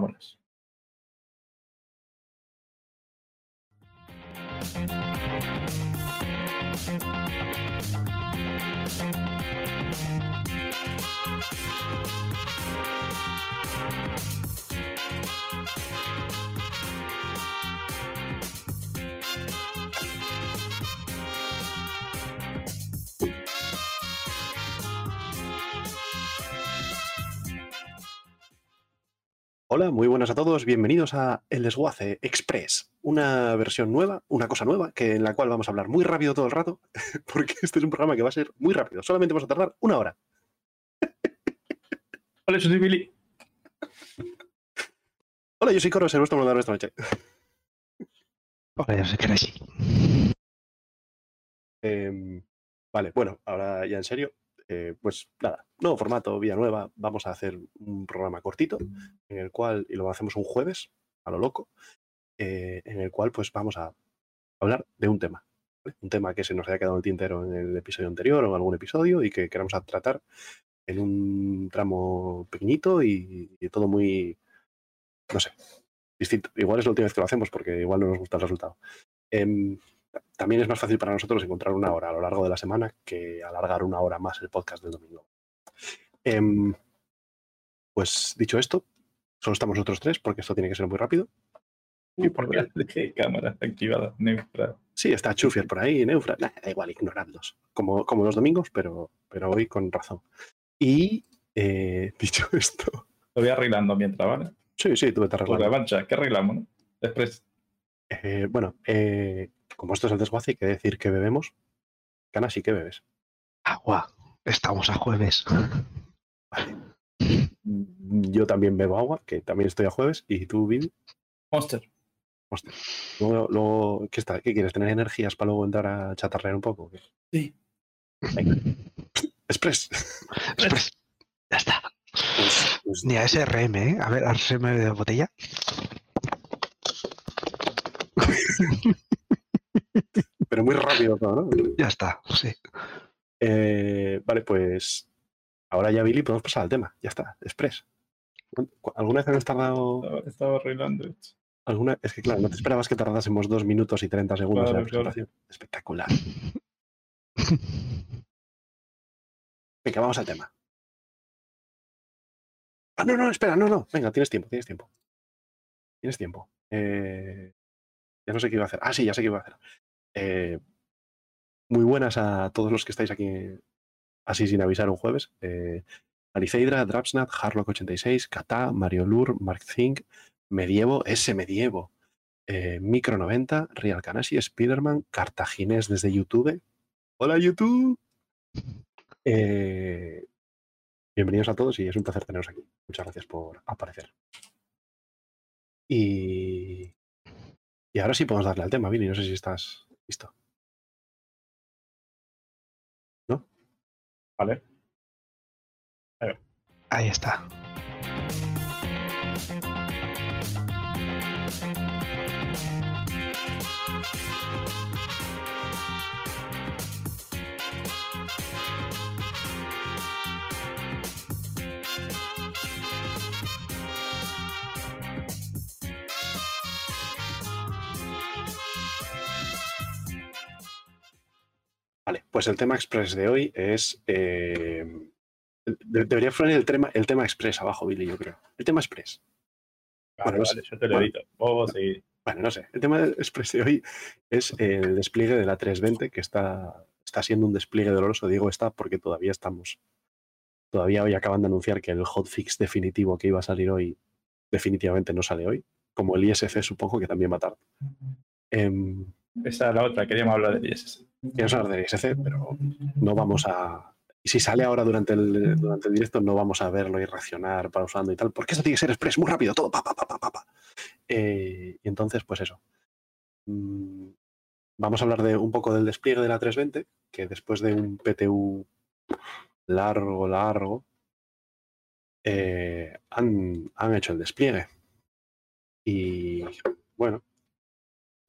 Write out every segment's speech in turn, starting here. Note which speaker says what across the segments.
Speaker 1: Vámonos.
Speaker 2: Hola, muy buenas a todos. Bienvenidos a El Desguace Express, una versión nueva, una cosa nueva, que en la cual vamos a hablar muy rápido todo el rato, porque este es un programa que va a ser muy rápido. Solamente vamos a tardar una hora.
Speaker 1: Hola, yo soy Billy.
Speaker 2: Hola, yo soy Coro, moderador esta noche.
Speaker 3: Hola, yo soy Crazy.
Speaker 2: Em, vale, bueno, ahora ya en serio, eh, pues nada, nuevo formato, vía nueva. Vamos a hacer un programa cortito en el cual, y lo hacemos un jueves, a lo loco, eh, en el cual pues vamos a hablar de un tema. Un tema que se nos haya quedado en el tintero en el episodio anterior o en algún episodio y que queramos tratar en un tramo pequeñito y, y todo muy, no sé, distinto. Igual es la última vez que lo hacemos porque igual no nos gusta el resultado. Em, también es más fácil para nosotros encontrar una hora a lo largo de la semana que alargar una hora más el podcast del domingo. Em, pues dicho esto, solo estamos nosotros tres porque esto tiene que ser muy rápido.
Speaker 1: Y por qué cámara activada.
Speaker 2: Sí, está Chufier por ahí, Neufra. Nah, da igual, ignoradlos. Como, como los domingos, pero, pero hoy con razón. Y eh, dicho esto.
Speaker 1: Lo voy arreglando mientras, ¿vale?
Speaker 2: Sí, sí, tú te
Speaker 1: Por la
Speaker 2: arreglando.
Speaker 1: mancha, ¿qué arreglamos, no?
Speaker 2: Eh, bueno, eh, como esto es el desguace, hay que decir que bebemos. Cana, sí que bebes.
Speaker 3: Agua. Estamos a jueves.
Speaker 2: Yo también bebo agua, que también estoy a jueves. Y tú, Bill,
Speaker 1: Monster.
Speaker 2: luego, luego, ¿qué, está? ¿qué quieres? ¿Tener energías para luego entrar a chatarrear un poco? qué?
Speaker 1: Sí.
Speaker 2: Venga. Express.
Speaker 3: Express. Ya está.
Speaker 2: Pues- pues-
Speaker 3: Ni a SRM, ¿eh? A ver, SRM de botella.
Speaker 2: pero muy rápido todo, ¿no?
Speaker 3: Ya está, sí.
Speaker 2: Eh, vale, pues ahora ya, Billy, podemos pasar al tema. Ya está, Express. ¿Cu- ¿Alguna vez has tardado?
Speaker 1: Estaba, estaba arreglando.
Speaker 2: Alguna... Es que, claro, no te esperabas que tardásemos dos minutos y 30 segundos en la
Speaker 1: claro.
Speaker 2: presentación. Espectacular. Venga, vamos al tema. Ah, no, no, espera, no, no. Venga, tienes tiempo, tienes tiempo. Tienes tiempo. Eh, ya no sé qué iba a hacer. Ah, sí, ya sé qué iba a hacer. Eh, muy buenas a todos los que estáis aquí así sin avisar un jueves. Eh, Aliceidra, Drapsnat, Harlock86, Kata, Mario Lur, Mark Zink, Medievo, ese Medievo, eh, Micro 90, Real Canasi, Spiderman, Cartaginés desde YouTube. Hola YouTube. Eh, bienvenidos a todos y es un placer teneros aquí. Muchas gracias por aparecer. Y, y ahora sí podemos darle al tema, Billy. No sé si estás listo.
Speaker 1: Vale.
Speaker 3: Ahí está.
Speaker 2: Vale, pues el tema express de hoy es. eh, de- debería poner el tema, el tema express abajo, Billy, yo creo. El tema express.
Speaker 1: Vale,
Speaker 2: Bueno,
Speaker 1: vale, yo te lo
Speaker 2: bueno.
Speaker 1: edito. Vos seguir.
Speaker 2: Bueno, no sé. El tema express de hoy es el despliegue de la 320, que está, está siendo un despliegue doloroso. Digo está porque todavía estamos. Todavía hoy acaban de anunciar que el hotfix definitivo que iba a salir hoy definitivamente no sale hoy. Como el ISC supongo que también va tarde. Em,
Speaker 1: Esa es la otra, queríamos hablar del ISS.
Speaker 2: Queremos hablar del ISC, pero no vamos a. Si sale ahora durante el, durante el directo, no vamos a verlo y reaccionar pausando y tal, porque esto tiene que ser express, muy rápido, todo, pa, pa, pa, pa, pa. Eh, y entonces, pues eso. Mm, Vamos a hablar de un poco del despliegue de la 320, que después de un PTU largo, largo, eh, han, han hecho el despliegue. Y bueno,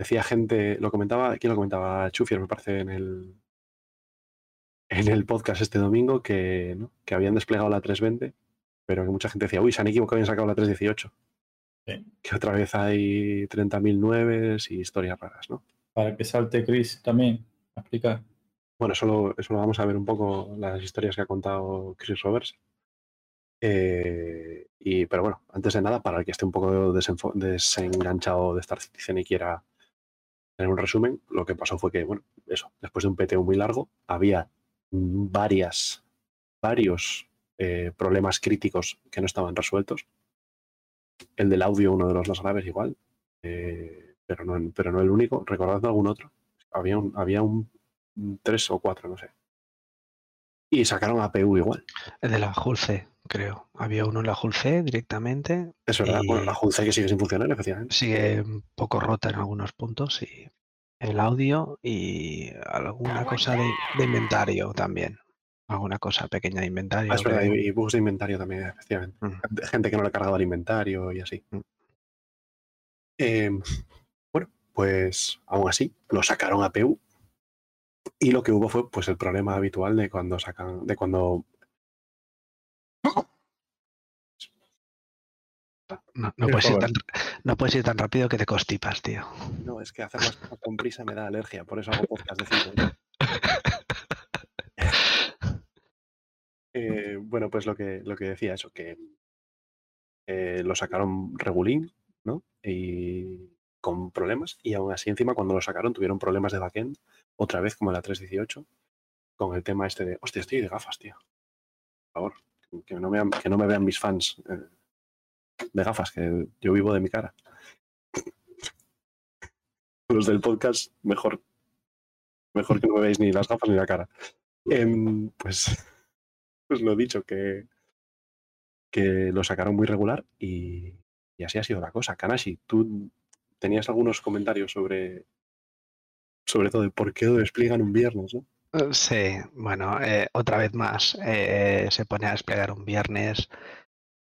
Speaker 2: decía gente, lo comentaba, ¿quién lo comentaba? Chufier, me parece, en el, en el podcast este domingo, que, ¿no? que habían desplegado la 320, pero que mucha gente decía, uy, se han equivocado y han sacado la 318.
Speaker 1: Sí.
Speaker 2: Que otra vez hay 30.000 nueves y historias raras, ¿no?
Speaker 1: Para que salte Chris también a explicar.
Speaker 2: Bueno, eso lo, eso lo vamos a ver un poco las historias que ha contado Chris Roberts. Eh, y, pero bueno, antes de nada, para el que esté un poco desenganchado de Star Citizen y quiera tener un resumen, lo que pasó fue que, bueno, eso, después de un PTU muy largo, había varias, varios eh, problemas críticos que no estaban resueltos. El del audio, uno de los más graves igual, eh, pero, no, pero no el único. ¿Recordad algún otro? Había un, había un tres o cuatro, no sé. Y sacaron APU igual.
Speaker 3: El de la C, creo. Había uno en la C directamente.
Speaker 2: Es verdad, bueno, la Junce que sigue sin funcionar, efectivamente.
Speaker 3: Sigue un poco rota en algunos puntos y el audio y alguna cosa de, de inventario también. Alguna cosa pequeña de inventario.
Speaker 2: Ah, es verdad,
Speaker 3: que-
Speaker 2: y, bugs de inventario también, efectivamente.
Speaker 3: Mm.
Speaker 2: Gente- Gente que no le cargaba el inventario y así.
Speaker 3: Mm.
Speaker 2: Eh, bueno, pues aún así, lo sacaron a PU. Y lo que hubo fue pues el problema habitual de cuando sacan, de cuando
Speaker 3: No, no puedes ir tan, no puedes ir tan rápido que te constipas, tío.
Speaker 2: No, es que hacer las cosas con prisa me da alergia, por eso hago podcast de cinco. Eh, bueno, pues lo que, lo que decía eso, que eh, lo sacaron regulín, ¿no? Y con problemas, y aún así encima cuando lo sacaron tuvieron problemas de backend, otra vez como en la 3.18, con el tema este de, hostia, estoy de gafas, tío. Por favor, que no, vean, que no me vean mis fans eh, de gafas, que yo vivo de mi cara. Los del podcast, mejor, mejor que no me veáis ni las gafas ni la cara. Em, pues, pues lo dicho, que, que lo sacaron muy regular y, y así ha sido la cosa. Kanashi, tú tenías algunos comentarios sobre, sobre todo el por qué lo despliegan un viernes, ¿no?
Speaker 3: Eh, Sí, bueno, eh, otra vez más, eh, se pone a desplegar un viernes.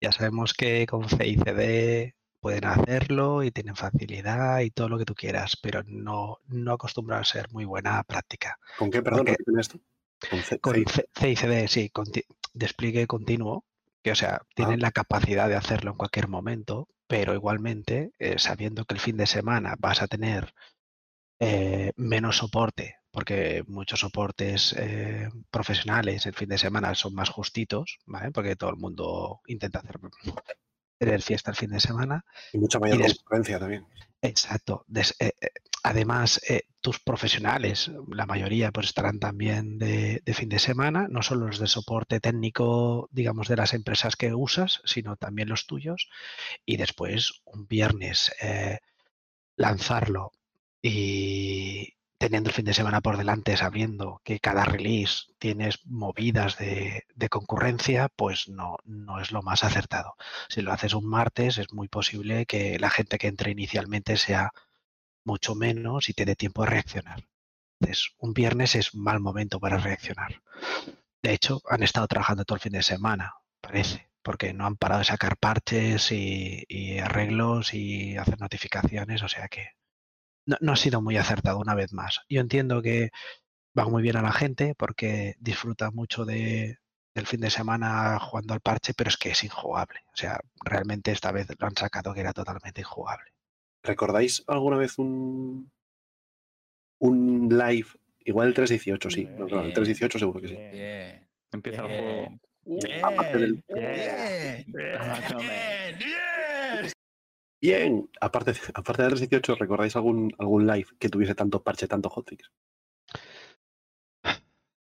Speaker 3: Ya sabemos que con CICD pueden hacerlo y tienen facilidad y todo lo que tú quieras, pero no, no acostumbran a ser muy buena práctica.
Speaker 2: ¿Con qué, perdón,
Speaker 3: Porque-
Speaker 2: repíteme esto? Con C-
Speaker 3: Con
Speaker 2: C-
Speaker 3: CICD, sí, despliegue continuo, que o sea, tienen la capacidad de hacerlo en cualquier momento, pero igualmente, eh, sabiendo que el fin de semana vas a tener eh, menos soporte, porque muchos soportes eh, profesionales el fin de semana son más justitos, ¿vale? Porque todo el mundo intenta hacer tener fiesta el fin de semana.
Speaker 2: y mucha mayor
Speaker 3: y
Speaker 2: concurrencia también.
Speaker 3: Exacto. Des- eh, eh, además, eh, tus profesionales, la mayoría, pues estarán también de, de fin de semana, no solo los de soporte técnico, digamos, de las empresas que usas, sino también los tuyos. Y después, un viernes, eh, lanzarlo y teniendo el fin de semana por delante, sabiendo que cada release tienes movidas de, de concurrencia, pues no, no es lo más acertado. Si lo haces un martes, es muy posible que la gente que entre inicialmente sea mucho menos y te dé tiempo a reaccionar. Entonces, un viernes es un mal momento para reaccionar. De hecho, han estado trabajando todo el fin de semana, parece, porque no han parado de sacar parches y, y arreglos y hacer notificaciones, o sea que no, no ha sido muy acertado una vez más. Yo entiendo que va muy bien a la gente porque disfruta mucho de, del fin de semana jugando al parche, pero es que es injugable. O sea, realmente esta vez lo han sacado que era totalmente injugable.
Speaker 2: ¿Recordáis alguna vez un, un live? Igual el 318, sí. No, no, el 318 seguro que sí.
Speaker 4: Bien.
Speaker 5: Empieza el juego.
Speaker 4: Bien. Bien,
Speaker 2: aparte, aparte del 318, ¿recordáis algún, algún live que tuviese tanto parche, tanto hotfix?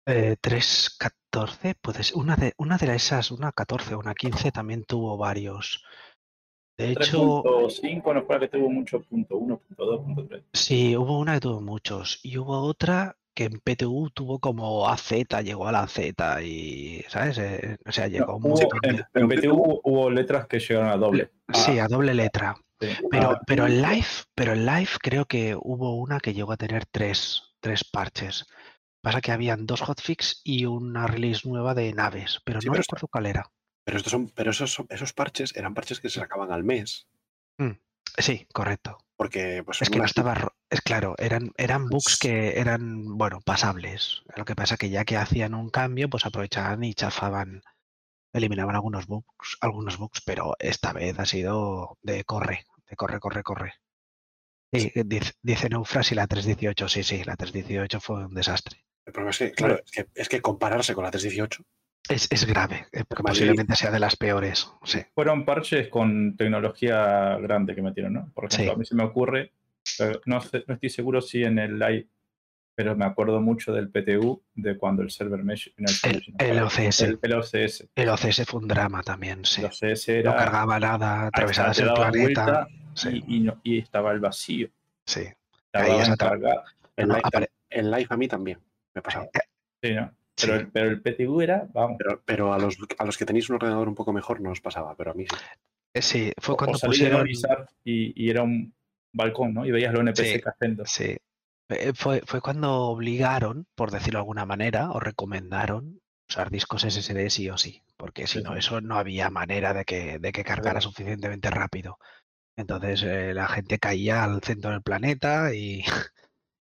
Speaker 3: Eh, 3.14, pues una de, una de esas, una 14 o una 15 también tuvo varios. De hecho,
Speaker 1: 3.5 no fue la que tuvo mucho, punto 1, punto 2, punto 3.
Speaker 3: sí, hubo una que tuvo muchos y hubo otra que en PTU tuvo como AZ, llegó a la Z y, ¿sabes? Eh, o sea, llegó
Speaker 1: hubo-
Speaker 3: montón
Speaker 1: en, en BTU hubo, letras que llegaron a doble.
Speaker 3: Sí, a doble letra.
Speaker 1: Sí.
Speaker 3: Pero,
Speaker 1: Ah,
Speaker 3: pero en live, pero en live creo que hubo una que llegó a tener tres, tres parches. Pasa que habían dos hotfix y una release nueva de naves, pero
Speaker 2: Sí,
Speaker 3: no
Speaker 2: pero
Speaker 3: recuerdo cuál era.
Speaker 2: Pero, estos son, pero esos, esos parches eran parches que se sacaban al mes.
Speaker 3: Sí, correcto.
Speaker 2: Porque, pues,
Speaker 3: Es que no estaba, ro- es claro, eran, eran bugs
Speaker 2: Pues-
Speaker 3: que eran, bueno, pasables. Lo que pasa que ya que hacían un cambio, pues aprovechaban y chafaban eliminaban algunos bugs, algunos bugs, pero esta vez ha sido de corre, de corre, corre, corre. Sí, dice, dice Neufras y la 318, sí, sí, la 318 fue un desastre.
Speaker 2: El problema es que, claro, es que, es que compararse con la 318
Speaker 3: Es, es grave, eh, posiblemente sea de las peores. Sí,
Speaker 1: Fueron parches con tecnología grande que metieron, ¿no? Por ejemplo,
Speaker 3: Sí.
Speaker 1: a mí se me ocurre, pero no, sé- no estoy seguro si en el live, pero me acuerdo mucho del PTU de cuando el server mesh. no, el, no,
Speaker 3: el OCS.
Speaker 1: El, el OCS.
Speaker 3: el OCS fue un drama también, sí.
Speaker 1: El OCS
Speaker 3: No
Speaker 1: era.
Speaker 3: cargaba nada, atravesabas el planeta. Sí,
Speaker 1: y, y no- y estaba el vacío.
Speaker 3: sí.
Speaker 1: Tardaba
Speaker 3: Caías
Speaker 1: en
Speaker 3: a tra-
Speaker 1: cargar.
Speaker 2: en,
Speaker 3: No,
Speaker 2: live,
Speaker 3: apare-
Speaker 2: en live a mí también me ha pasado.
Speaker 1: Sí, ¿no?
Speaker 3: Sí.
Speaker 1: Pero, el, pero el PTU era, vamos.
Speaker 2: Pero, pero a, los, a los que tenéis un ordenador un poco mejor no os pasaba, pero a mí sí.
Speaker 3: Eh, Sí, fue
Speaker 1: o
Speaker 3: cuando
Speaker 1: salí de
Speaker 3: pusieron.
Speaker 1: Y, y era un balcón, ¿no? Y veías los NPC
Speaker 3: Sí.
Speaker 1: cayendo.
Speaker 3: Sí. Eh, Fue, fue cuando obligaron, por decirlo de alguna manera, o recomendaron usar discos SSD sí o sí, porque si
Speaker 1: Sí,
Speaker 3: no, eso no había manera de que, de que cargara suficientemente rápido. Entonces eh, la gente caía al centro del planeta y,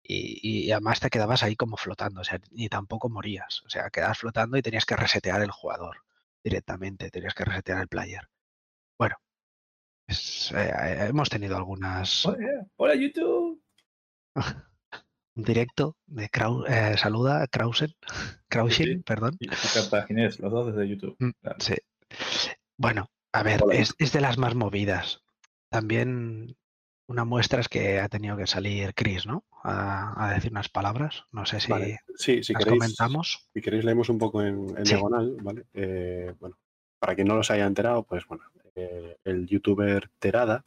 Speaker 3: y, y además te quedabas ahí como flotando, o sea, ni tampoco morías. O sea, quedabas flotando y tenías que resetear el jugador directamente, tenías que resetear el player. Bueno, eh, eh, hemos tenido algunas
Speaker 1: Hola, hola, YouTube.
Speaker 3: un directo de Krau- eh, saluda Krausen, Krausen,
Speaker 1: sí.
Speaker 3: perdón.
Speaker 1: Y, y Cartaginés, los dos desde YouTube.
Speaker 3: Mm,
Speaker 1: Claro.
Speaker 3: Sí. Bueno, a ver, es, es de las más movidas. También una muestra es que ha tenido que salir Chris, ¿no? A, a decir unas palabras. No sé si
Speaker 2: Vale. Sí, si
Speaker 3: las
Speaker 2: queréis,
Speaker 3: comentamos.
Speaker 2: si queréis leemos un poco en, en
Speaker 3: Sí.
Speaker 2: diagonal, ¿vale? Eh, bueno, para quien no los haya enterado, pues bueno, eh, el youtuber Terada,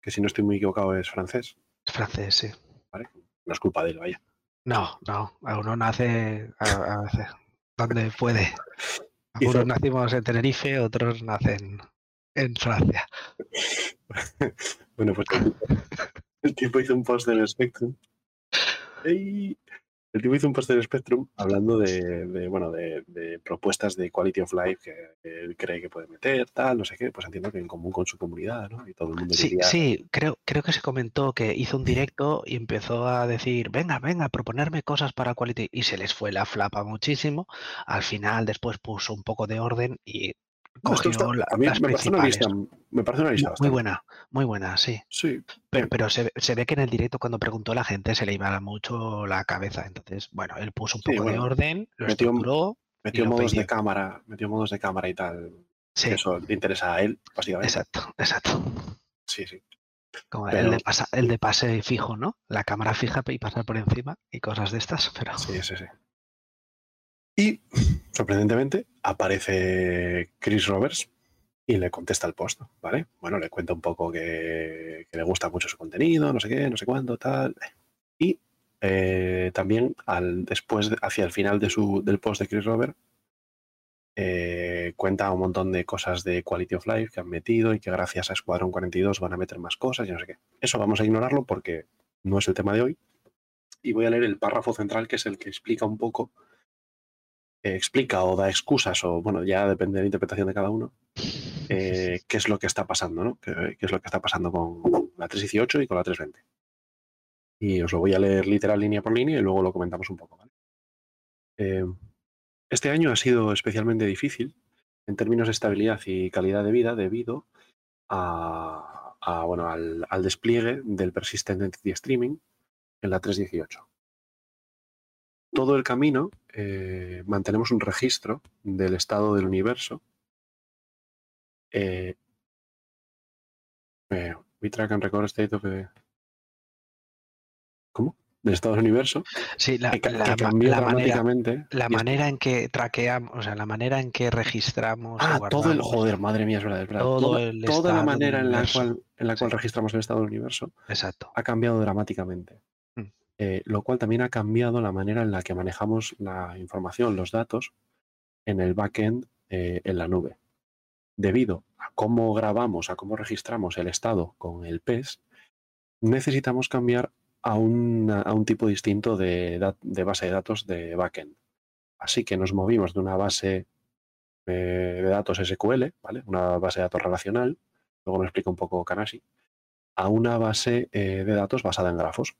Speaker 2: que si no estoy muy equivocado es francés,
Speaker 3: Es francés, sí.
Speaker 2: no es culpa de él, vaya.
Speaker 3: No, no, uno nace a, a veces donde puede.
Speaker 2: Hizo-
Speaker 3: Algunos nacimos en Tenerife, otros nacen en Francia.
Speaker 2: Bueno, pues el tipo, hizo un post en el Spectrum. ¡Ey! El tipo hizo un post en el Spectrum hablando de, de, bueno, de, de propuestas de quality of life que él cree que puede meter, tal, no sé qué. Pues entiendo que en común con su comunidad, ¿no? Y todo el mundo
Speaker 3: Sí, sí, creo, creo que se comentó que hizo un directo y empezó a decir, venga, venga, proponerme cosas para Quality. Y se les fue la flapa muchísimo. Al final, después puso un poco de orden y
Speaker 2: No,
Speaker 3: cogió
Speaker 2: está-
Speaker 3: la-
Speaker 2: a mí
Speaker 3: las
Speaker 2: me parece una lista, me parece una lista
Speaker 3: Muy buena, muy buena, sí.
Speaker 2: Sí,
Speaker 3: Pero, pero se, ve- se ve que en el directo cuando preguntó la gente se le iba mucho la cabeza. Entonces, bueno, él puso un
Speaker 2: Sí,
Speaker 3: poco de orden, lo
Speaker 2: metió-
Speaker 3: estructuró.
Speaker 2: metió
Speaker 3: lo
Speaker 2: modos de cámara, metió modos de cámara y tal.
Speaker 3: Sí,
Speaker 2: Eso le interesa a él, básicamente.
Speaker 3: exacto, exacto.
Speaker 2: Sí, sí.
Speaker 3: Como
Speaker 2: Pero-
Speaker 3: el, de pasa- el de pase fijo, ¿no? La cámara fija y pasar por encima y cosas de estas, pero
Speaker 2: Sí, sí, sí. Y, sorprendentemente, aparece Chris Roberts y le contesta el post, ¿vale? Bueno, le cuenta un poco que, le gusta mucho su contenido, no sé qué, no sé cuándo, tal. Y eh, también, al, después, de- hacia el final de su, del post de Chris Roberts, eh, cuenta un montón de cosas de Quality of Life que han metido y que gracias a Squadron 42 van a meter más cosas y no sé qué. Eso vamos a ignorarlo porque no es el tema de hoy. Y voy a leer el párrafo central que es el que explica un poco, explica o da excusas o, bueno, ya depende de la interpretación de cada uno, eh, qué es lo que está pasando, ¿no? ¿Qué, qué es lo que está pasando con la 318 y con la 320. Y os lo voy a leer literal línea por línea y luego lo comentamos un poco, ¿vale? Eh, este año ha sido especialmente difícil en términos de estabilidad y calidad de vida debido a, a, bueno, al, al despliegue del Persistent Entity Streaming en la 318. Todo el camino eh, mantenemos un registro del estado del universo. Eh, eh, we track and record state of the- ¿Cómo? Del estado del universo.
Speaker 3: sí, la,
Speaker 2: que,
Speaker 3: la
Speaker 2: que
Speaker 3: la manera, la en que traqueamos, o sea, la manera en que registramos.
Speaker 2: Ah, todo el joder, madre mía, es verdad, es verdad.
Speaker 3: todo
Speaker 2: toda,
Speaker 3: el
Speaker 2: toda la manera en la cual, en la cual
Speaker 3: Sí.
Speaker 2: registramos el estado del universo
Speaker 3: Exacto.
Speaker 2: ha cambiado dramáticamente.
Speaker 3: Mm.
Speaker 2: Eh, lo cual también ha cambiado la manera en la que manejamos la información, los datos en el backend eh, en la nube. Debido a cómo grabamos, a cómo registramos el estado con el PES, necesitamos cambiar a, un tipo distinto de, base de datos de backend. Así que nos movimos de una base eh, de datos SQL, ¿vale? una base de datos relacional, luego nos explica un poco Kanashi, a una base de datos basada en grafos.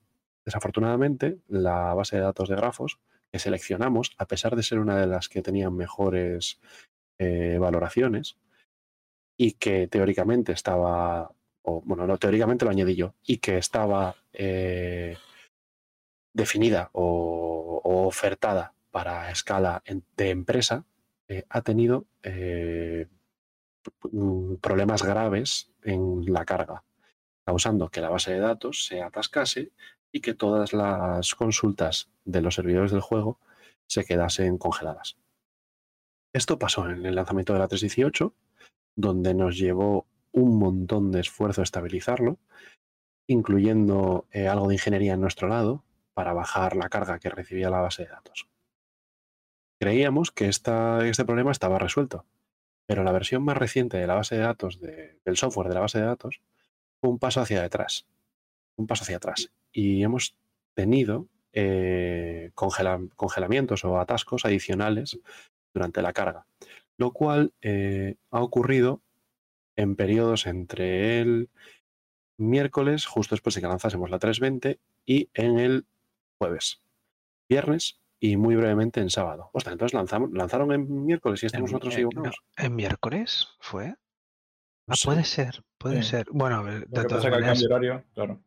Speaker 2: Desafortunadamente, la base de datos de grafos que seleccionamos, a pesar de ser una de las que tenían mejores eh, valoraciones y que teóricamente estaba, o bueno, no, teóricamente lo añadí yo, y que estaba eh, definida o, ofertada para escala de empresa, eh, ha tenido mm, problemas graves en la carga, causando que la base de datos se atascase y que todas las consultas de los servidores del juego se quedasen congeladas. Esto pasó en el lanzamiento de la 318, donde nos llevó un montón de esfuerzo estabilizarlo, incluyendo eh, algo de ingeniería en nuestro lado para bajar la carga que recibía la base de datos. Creíamos que este problema estaba resuelto, pero la versión más reciente de la base de datos, de- del software de la base de datos, fue un paso hacia detrás, un paso hacia atrás. Y hemos tenido eh, congela- congelamientos o atascos adicionales durante la carga, lo cual eh, ha ocurrido en periodos entre el miércoles, justo después de que lanzásemos la 320, y en el jueves, viernes y muy brevemente en sábado. Ostras, entonces lanzamos, lanzaron en miércoles y estamos nosotros
Speaker 3: en-
Speaker 2: equivocados.
Speaker 3: no, ¿En miércoles fue? Ah, puede ser, puede
Speaker 1: Sí.
Speaker 3: ser. Bueno, de todas
Speaker 1: el
Speaker 3: maneras.
Speaker 1: cambio horario, claro.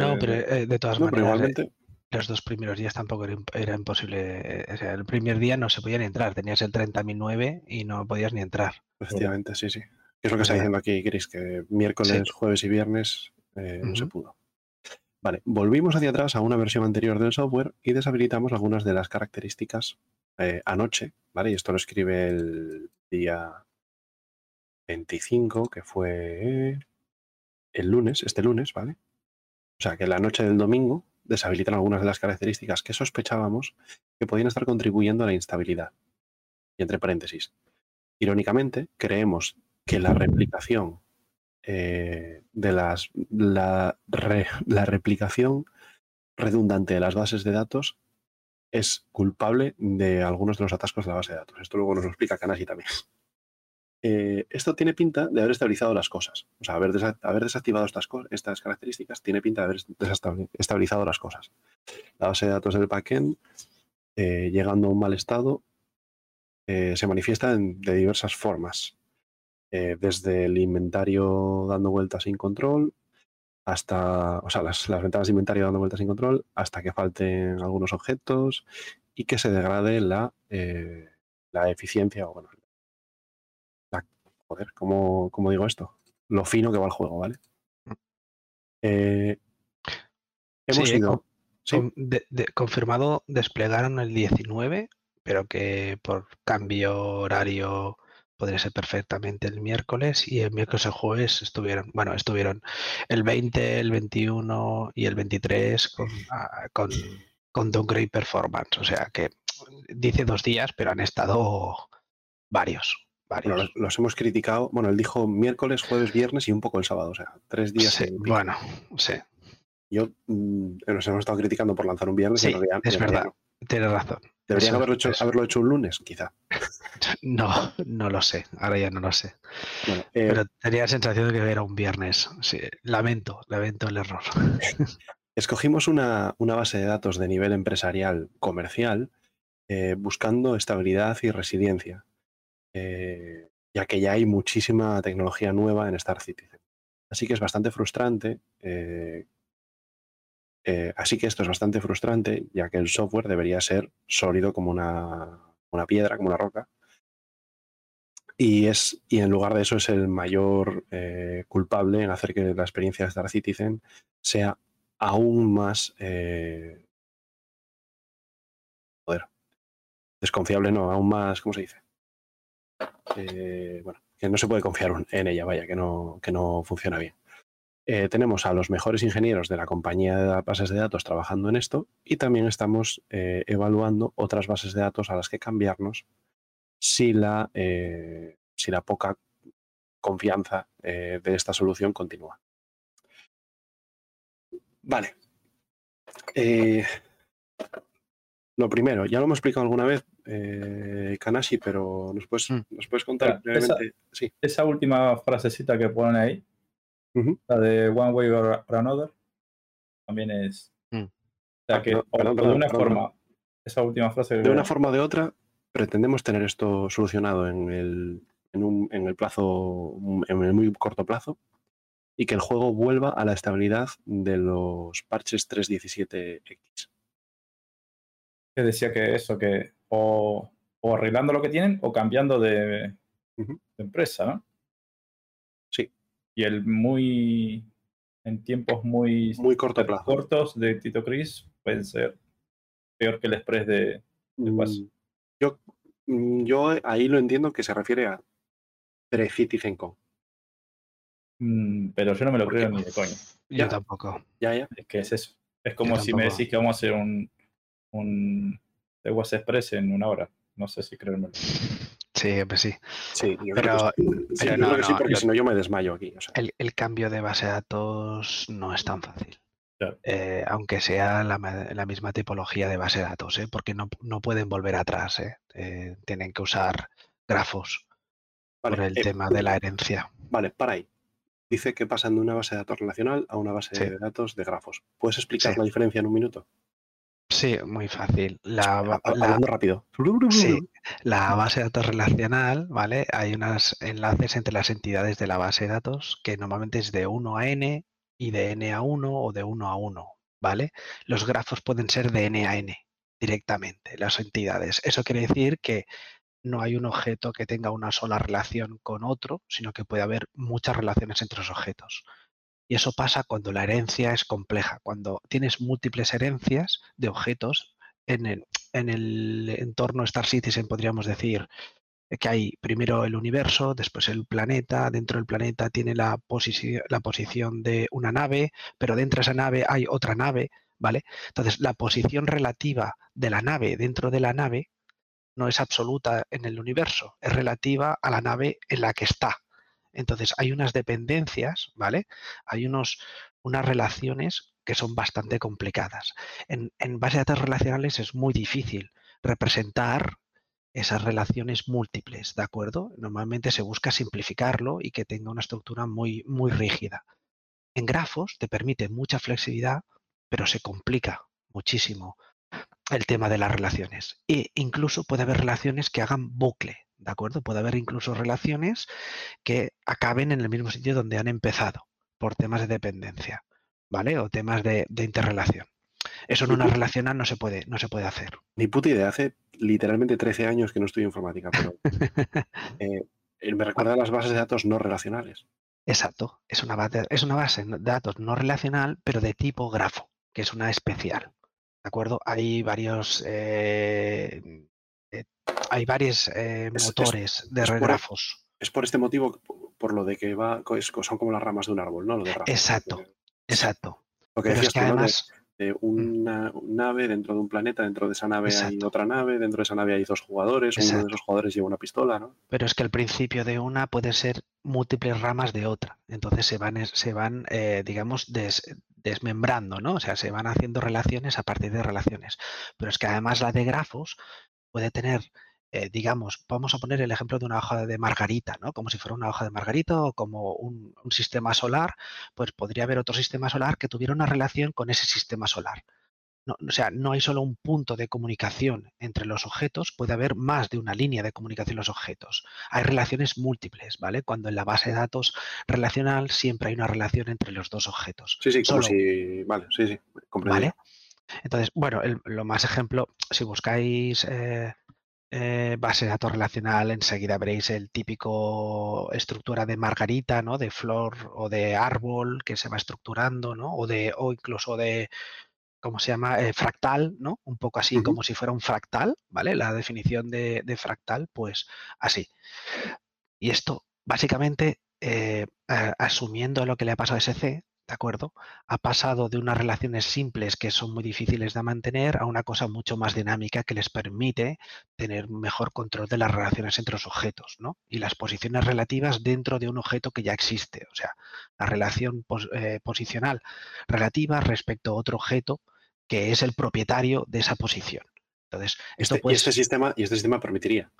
Speaker 3: No, pero
Speaker 1: de-
Speaker 3: eh, de todas
Speaker 2: No,
Speaker 3: maneras, eh,
Speaker 2: igualmente,
Speaker 3: los dos primeros días tampoco era, imp- era imposible. eh, O sea, el primer día no se podía ni entrar. Tenías el 30.009 y no podías ni entrar.
Speaker 2: efectivamente, sí, sí. Es lo que está diciendo aquí Chris, que miércoles, jueves y viernes eh, no se pudo. Vale, volvimos hacia atrás a una versión anterior del software y deshabilitamos algunas de las características eh, anoche, ¿vale? Y esto lo escribe el día 25, que fue el lunes, este lunes, ¿vale? O sea, que la noche del domingo deshabilitan algunas de las características que sospechábamos que podían estar contribuyendo a la instabilidad. Y entre paréntesis, irónicamente, creemos que la replicación eh, la, re- la replicación redundante de las bases de datos es culpable de algunos de los atascos de la base de datos. Esto luego nos lo explica Kanasi también. Eh, esto tiene pinta de haber estabilizado las cosas. O sea, haber, desa- desactivado estas, estas características tiene pinta de haber estabilizado las cosas. La base de datos del backend, eh, llegando a un mal estado, eh, se manifiesta de diversas formas. Desde el inventario dando vueltas sin control, hasta, o sea, las, las ventanas de inventario dando vueltas sin control, hasta que falten algunos objetos y que se degrade la, la eficiencia, o bueno, joder, ¿cómo, cómo digo esto? Lo fino que va el juego, ¿vale? Eh, hemos
Speaker 3: Sí,
Speaker 2: ido...
Speaker 3: con-
Speaker 2: Sí,
Speaker 3: con- de- de- confirmado, desplegaron el 19, pero que por cambio horario podría ser perfectamente el miércoles y el miércoles y el jueves estuvieron, bueno, estuvieron el 20, el 21 y el 23 con, ah, con, con downgrade performance. O sea que dice dos días, pero han estado varios.
Speaker 2: Bueno, los, los hemos criticado. Bueno, él dijo miércoles, jueves, viernes y un poco el sábado. O sea, tres días.
Speaker 3: Sí, bueno, sí,
Speaker 2: Yo mm, nos hemos estado criticando por lanzar un viernes. y
Speaker 3: Sí,
Speaker 2: en realidad-
Speaker 3: es
Speaker 2: en
Speaker 3: verdad.
Speaker 2: no.
Speaker 3: tienes razón.
Speaker 2: Deberían
Speaker 3: Eso-
Speaker 2: haberlo hecho,
Speaker 3: eso.
Speaker 2: haberlo hecho un lunes, quizá.
Speaker 3: No, no lo sé, ahora ya no lo sé.
Speaker 2: Bueno, eh,
Speaker 3: Pero tenía la sensación de que era un viernes. Sí, lamento, lamento el error.
Speaker 2: escogimos una, una base de datos de nivel empresarial comercial eh, buscando estabilidad y resiliencia, eh, ya que ya hay muchísima tecnología nueva en Star Citizen. Así que es bastante frustrante. eh, eh, así que esto es bastante frustrante, ya que el software debería ser sólido como una, una piedra, como una roca. Y, es, y en lugar de eso es el mayor culpable en hacer que la experiencia de Star Citizen sea aún más joder, desconfiable, no, aún más, ¿cómo se dice? Eh, bueno, que no se puede confiar en ella, vaya, que no, que no funciona bien. Eh, tenemos a los mejores ingenieros de la compañía de bases de datos trabajando en esto y también estamos eh, evaluando otras bases de datos a las que cambiarnos si la, si la poca confianza de esta solución continúa. Vale. Lo primero, ya lo hemos explicado alguna vez, eh, Kanashi, pero nos puedes,
Speaker 3: Mm.
Speaker 2: nos puedes contar
Speaker 1: Espera, esa-
Speaker 2: brevemente. Sí.
Speaker 1: Esa última frasecita que ponen ahí, la de One Way or, Another, también es.
Speaker 3: Mm.
Speaker 1: O sea
Speaker 2: Ah,
Speaker 1: que,
Speaker 2: perdón,
Speaker 1: o-
Speaker 2: perdón,
Speaker 1: o de una
Speaker 2: perdón,
Speaker 1: forma, esa última frase.
Speaker 2: De una forma o de otra, pretendemos tener esto solucionado en el, en, un, en el plazo, en el muy corto plazo, y que el juego vuelva a la estabilidad de los parches 3.17x.
Speaker 1: Que decía que eso, que o, o arreglando lo que tienen o cambiando de, de empresa, ¿no?
Speaker 2: Sí.
Speaker 1: Y el muy. En tiempos muy,
Speaker 2: Muy corto plazo.
Speaker 1: cortos de Tito Chris pueden ser peor que el express de. después.
Speaker 2: Mm, Yo, mm, yo ahí lo entiendo que se refiere a pre-Citizen Con.
Speaker 1: Mm, pero yo no me lo creo ni de coña.
Speaker 3: Yo
Speaker 2: Ya.
Speaker 3: tampoco.
Speaker 2: Ya, ya.
Speaker 1: Es que es eso. Es como si me decís que vamos a hacer un. Un Teguas Express en una hora. No sé si creérmelo.
Speaker 3: Sí, pues sí.
Speaker 2: Sí, yo
Speaker 3: Pero-
Speaker 2: creo que sí. Yo creo que sí, porque si no yo me desmayo aquí. o sea.
Speaker 3: El, el cambio de base de datos no es tan fácil.
Speaker 1: Claro.
Speaker 3: Eh, aunque sea la, ma- la misma tipología de base de datos, ¿eh? porque no, no pueden volver atrás. ¿eh? Eh, tienen que usar grafos
Speaker 2: Vale,
Speaker 3: por el
Speaker 2: eh,
Speaker 3: tema de la herencia.
Speaker 2: Vale, para ahí. Dice que pasan de una base de datos relacional a una base
Speaker 3: Sí.
Speaker 2: de datos de grafos. ¿Puedes explicar
Speaker 3: Sí.
Speaker 2: la diferencia en un minuto?
Speaker 3: Sí, muy fácil. La, la-
Speaker 2: Hablando rápido.
Speaker 3: Sí, la base de datos relacional, ¿vale? Hay unos enlaces entre las entidades de la base de datos que normalmente es de 1 a n y de n a 1 o de 1 a 1, ¿vale? Los grafos pueden ser de n a n directamente, las entidades. Eso quiere decir que no hay un objeto que tenga una sola relación con otro, sino que puede haber muchas relaciones entre los objetos. Y eso pasa cuando la herencia es compleja, cuando tienes múltiples herencias de objetos en el, en el entorno Star Citizen, podríamos decir que hay primero el universo, después el planeta, dentro del planeta tiene la, la posición de una nave, pero dentro de esa nave hay otra nave, ¿vale? Entonces, la posición relativa de la nave dentro de la nave no es absoluta en el universo, es relativa a la nave en la que está. Entonces, hay unas dependencias, ¿vale? Hay unos, unas relaciones que son bastante complicadas. En, en base de datos relacionales es muy difícil representar esas relaciones múltiples, ¿de acuerdo? Normalmente se busca simplificarlo y que tenga una estructura muy, muy rígida. En grafos te permite mucha flexibilidad, pero se complica muchísimo el tema de las relaciones. E incluso puede haber relaciones que hagan bucle, ¿de acuerdo? Puede haber incluso relaciones que acaben en el mismo sitio donde han empezado, por temas de dependencia, ¿vale? O temas de, de interrelación. Eso en una relacional no se puede, no se puede hacer.
Speaker 2: Ni puta idea. Hace literalmente 13 años que no estudio informática, pero eh, eh, me recuerda a las bases de datos no relacionales.
Speaker 3: Exacto, es una, base, es una base de datos no relacional, pero de tipo grafo, que es una especial. ¿De acuerdo? Hay varios, eh, hay varios eh,
Speaker 2: Es- es-
Speaker 3: motores de
Speaker 2: es por-
Speaker 3: grafos.
Speaker 2: Es por este motivo, por- lo de que va, son como las ramas de un árbol, ¿no? Lo de grafos.
Speaker 3: Exacto, exacto.
Speaker 2: Lo que
Speaker 3: Pero
Speaker 2: decías
Speaker 3: es que
Speaker 2: tú, ¿no? De-
Speaker 3: además,
Speaker 2: de una nave dentro de un planeta, dentro de esa nave hay otra nave, dentro de esa nave hay dos jugadores, uno de esos jugadores lleva una pistola, ¿no?
Speaker 3: pero es que el principio de una puede ser múltiples ramas de otra. Entonces se van, se van eh, digamos, des- desmembrando, ¿no? O sea, se van haciendo relaciones a partir de relaciones. Pero es que además la de grafos puede tener, eh, digamos, vamos a poner el ejemplo de una hoja de margarita, ¿no? Como si fuera una hoja de margarita o como un, un sistema solar, pues podría haber otro sistema solar que tuviera una relación con ese sistema solar. No, o sea, no hay solo un punto de comunicación entre los objetos, puede haber más de una línea de comunicación en los objetos. Hay relaciones múltiples, ¿vale? Cuando en la base de datos relacional siempre hay una relación entre los dos objetos.
Speaker 2: Sí, sí, como
Speaker 3: Solo,
Speaker 2: si. Vale, sí, sí.
Speaker 3: ¿vale? Entonces, bueno, el- lo más ejemplo, si buscáis eh, eh, base de datos relacional, enseguida veréis el típico estructura de margarita, ¿no? De flor o de árbol que se va estructurando, ¿no? O de, o incluso de, ¿cómo se llama? Eh, fractal, ¿no? Un poco así como si fuera un fractal, ¿vale? La definición de, de fractal, pues así. Y esto, básicamente, asumiendo lo que le ha pasado a SC, ¿de acuerdo? Ha pasado de unas relaciones simples que son muy difíciles de mantener a una cosa mucho más dinámica que les permite tener mejor control de las relaciones entre los objetos, ¿no? Y las posiciones relativas dentro de un objeto que ya existe. O sea, la relación pos- eh, posicional relativa respecto a otro objeto que es el propietario de esa posición. Entonces, esto
Speaker 2: Este, y,
Speaker 3: pues,
Speaker 2: este sistema, y este sistema permitiría,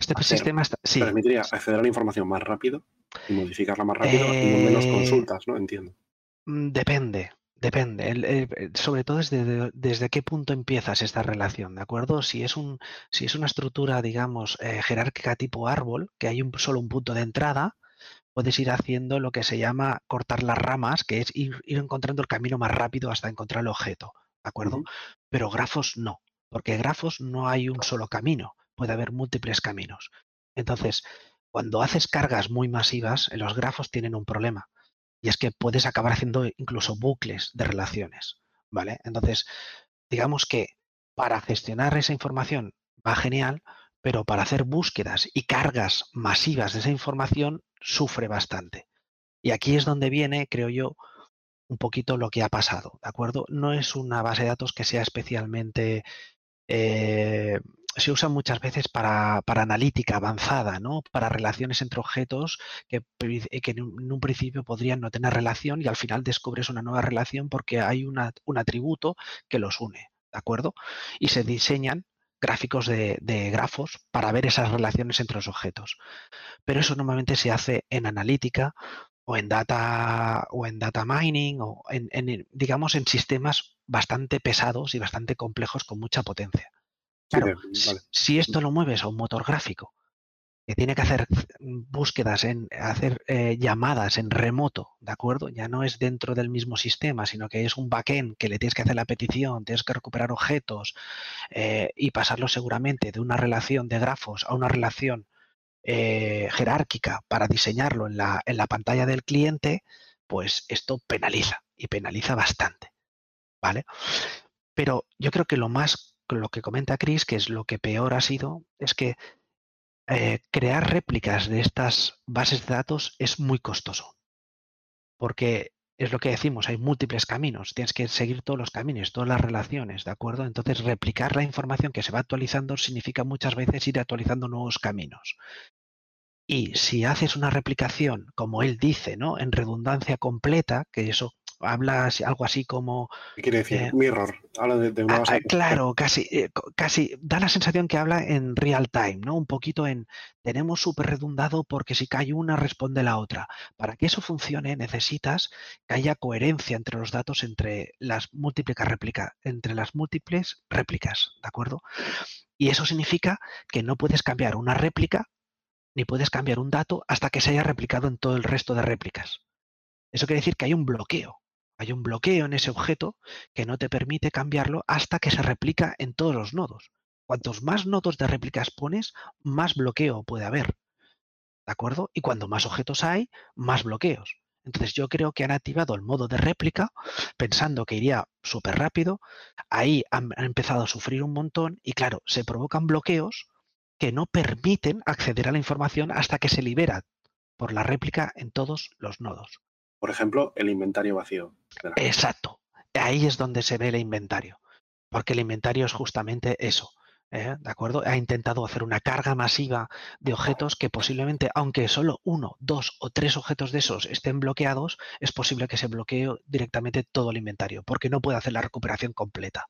Speaker 3: este
Speaker 2: hacer-
Speaker 3: sistema está, sí,
Speaker 2: permitiría acceder a la información más rápido y modificarla más rápido y con menos
Speaker 3: Eh,
Speaker 2: consultas, ¿no? Entiendo.
Speaker 3: Mm, Depende, Depende, el- el- el- sobre todo desde, desde qué punto empiezas esta relación, ¿de acuerdo? Si es un, si es una estructura, digamos, eh, jerárquica tipo árbol, que hay un, solo un punto de entrada, puedes ir haciendo lo que se llama cortar las ramas, que es ir, ir encontrando el camino más rápido hasta encontrar el objeto, ¿de acuerdo? Pero grafos no, porque grafos no hay un solo camino, puede haber múltiples caminos. Entonces, cuando haces cargas muy masivas, en los grafos tienen un problema y es que puedes acabar haciendo incluso bucles de relaciones, ¿vale? Entonces, digamos que para gestionar esa información va genial, pero para hacer búsquedas y cargas masivas de esa información sufre bastante. Y aquí es donde viene, creo yo, un poquito lo que ha pasado, ¿de acuerdo? No es una base de datos que sea especialmente... eh, se usa muchas veces para, para analítica avanzada, ¿no? Para relaciones entre objetos que, eh, que en un, principio podrían no tener relación y al final descubres una nueva relación porque hay una- un atributo que los une, ¿de acuerdo? Y se diseñan gráficos de, de grafos para ver esas relaciones entre los objetos. Pero eso normalmente se hace en analítica o en data o en data mining o en, digamos en sistemas bastante pesados y bastante complejos con mucha potencia. Claro, si-
Speaker 2: vale.
Speaker 3: si esto lo mueves a un motor gráfico que tiene que hacer mm, búsquedas en hacer eh, llamadas en remoto, ¿de acuerdo? Ya no es dentro del mismo sistema, sino que es un backend que le tienes que hacer la petición, tienes que recuperar objetos eh, y pasarlo seguramente de una relación de grafos a una relación eh, jerárquica para diseñarlo en la, en la pantalla del cliente, pues esto penaliza y penaliza bastante, ¿vale? Pero yo creo que lo más, lo que comenta Chris, que es lo que peor ha sido, es que eh, crear réplicas de estas bases de datos es muy costoso. Porque es lo que decimos, hay múltiples caminos, tienes que seguir todos los caminos, todas las relaciones, ¿de acuerdo? Entonces, replicar la información que se va actualizando significa muchas veces ir actualizando nuevos caminos. Y si haces una replicación, como él dice, ¿no? En redundancia completa, que eso habla algo así como
Speaker 2: ¿Qué quiere decir?
Speaker 3: Eh,
Speaker 2: Mirror. Habla de, de una
Speaker 3: Ah,
Speaker 2: base
Speaker 3: ah, claro, casi, eh, casi da la sensación que habla en real time, ¿no? Un poquito en tenemos súper redundado porque si cae una responde la otra. Para que eso funcione necesitas que haya coherencia entre los datos entre las múltiples réplica, entre las múltiples réplicas, ¿de acuerdo? Y eso significa que no puedes cambiar una réplica ni puedes cambiar un dato hasta que se haya replicado en todo el resto de réplicas. Eso quiere decir que hay un bloqueo. Hay un bloqueo en ese objeto que no te permite cambiarlo hasta que se replica en todos los nodos. Cuantos más nodos de réplicas pones, más bloqueo puede haber. ¿De acuerdo? Y cuando más objetos hay, más bloqueos. Entonces yo creo que han activado el modo de réplica pensando que iría súper rápido. Ahí han, han empezado a sufrir un montón y claro, se provocan bloqueos que no permiten acceder a la información hasta que se libera por la réplica en todos los nodos.
Speaker 2: Por ejemplo, el inventario vacío.
Speaker 3: Exacto. Ahí es donde se ve el inventario. Porque el inventario es justamente eso. ¿eh? ¿De acuerdo? Ha intentado hacer una carga masiva de objetos que posiblemente, aunque solo uno, dos o tres objetos de esos estén bloqueados, es posible que se bloquee directamente todo el inventario, porque no puede hacer la recuperación completa.